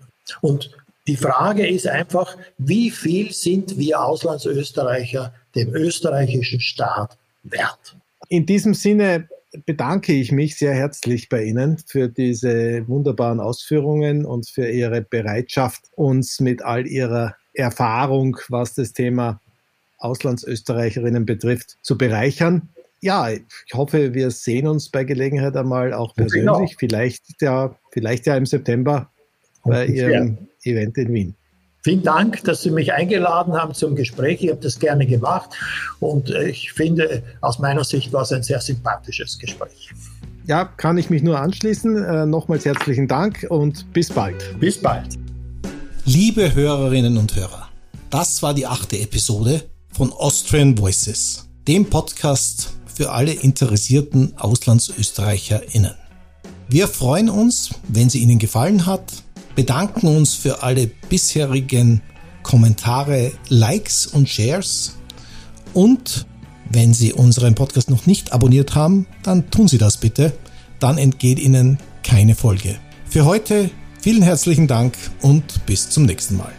Und die Frage ist einfach, wie viel sind wir Auslandsösterreicher dem österreichischen Staat wert? In diesem Sinne bedanke ich mich sehr herzlich bei Ihnen für diese wunderbaren Ausführungen und für Ihre Bereitschaft, uns mit all Ihrer Erfahrung, was das Thema Auslandsösterreicherinnen betrifft, zu bereichern ja, ich hoffe, wir sehen uns bei Gelegenheit einmal auch persönlich. Genau. Vielleicht ja, vielleicht ja im September bei Ihrem ja. Event in Wien. Vielen Dank, dass Sie mich eingeladen haben zum Gespräch. Ich habe das gerne gemacht und ich finde, aus meiner Sicht war es ein sehr sympathisches Gespräch. Ja, kann ich mich nur anschließen. Äh, nochmals herzlichen Dank und bis bald. Bis bald. Liebe Hörerinnen und Hörer, das war die achte Episode von Austrian Voices, dem Podcast für alle interessierten AuslandsösterreicherInnen. Wir freuen uns, wenn sie Ihnen gefallen hat, bedanken uns für alle bisherigen Kommentare, Likes und Shares und Wenn Sie unseren Podcast noch nicht abonniert haben, dann tun Sie das bitte. Dann entgeht Ihnen keine Folge. Für heute vielen herzlichen Dank und bis zum nächsten Mal.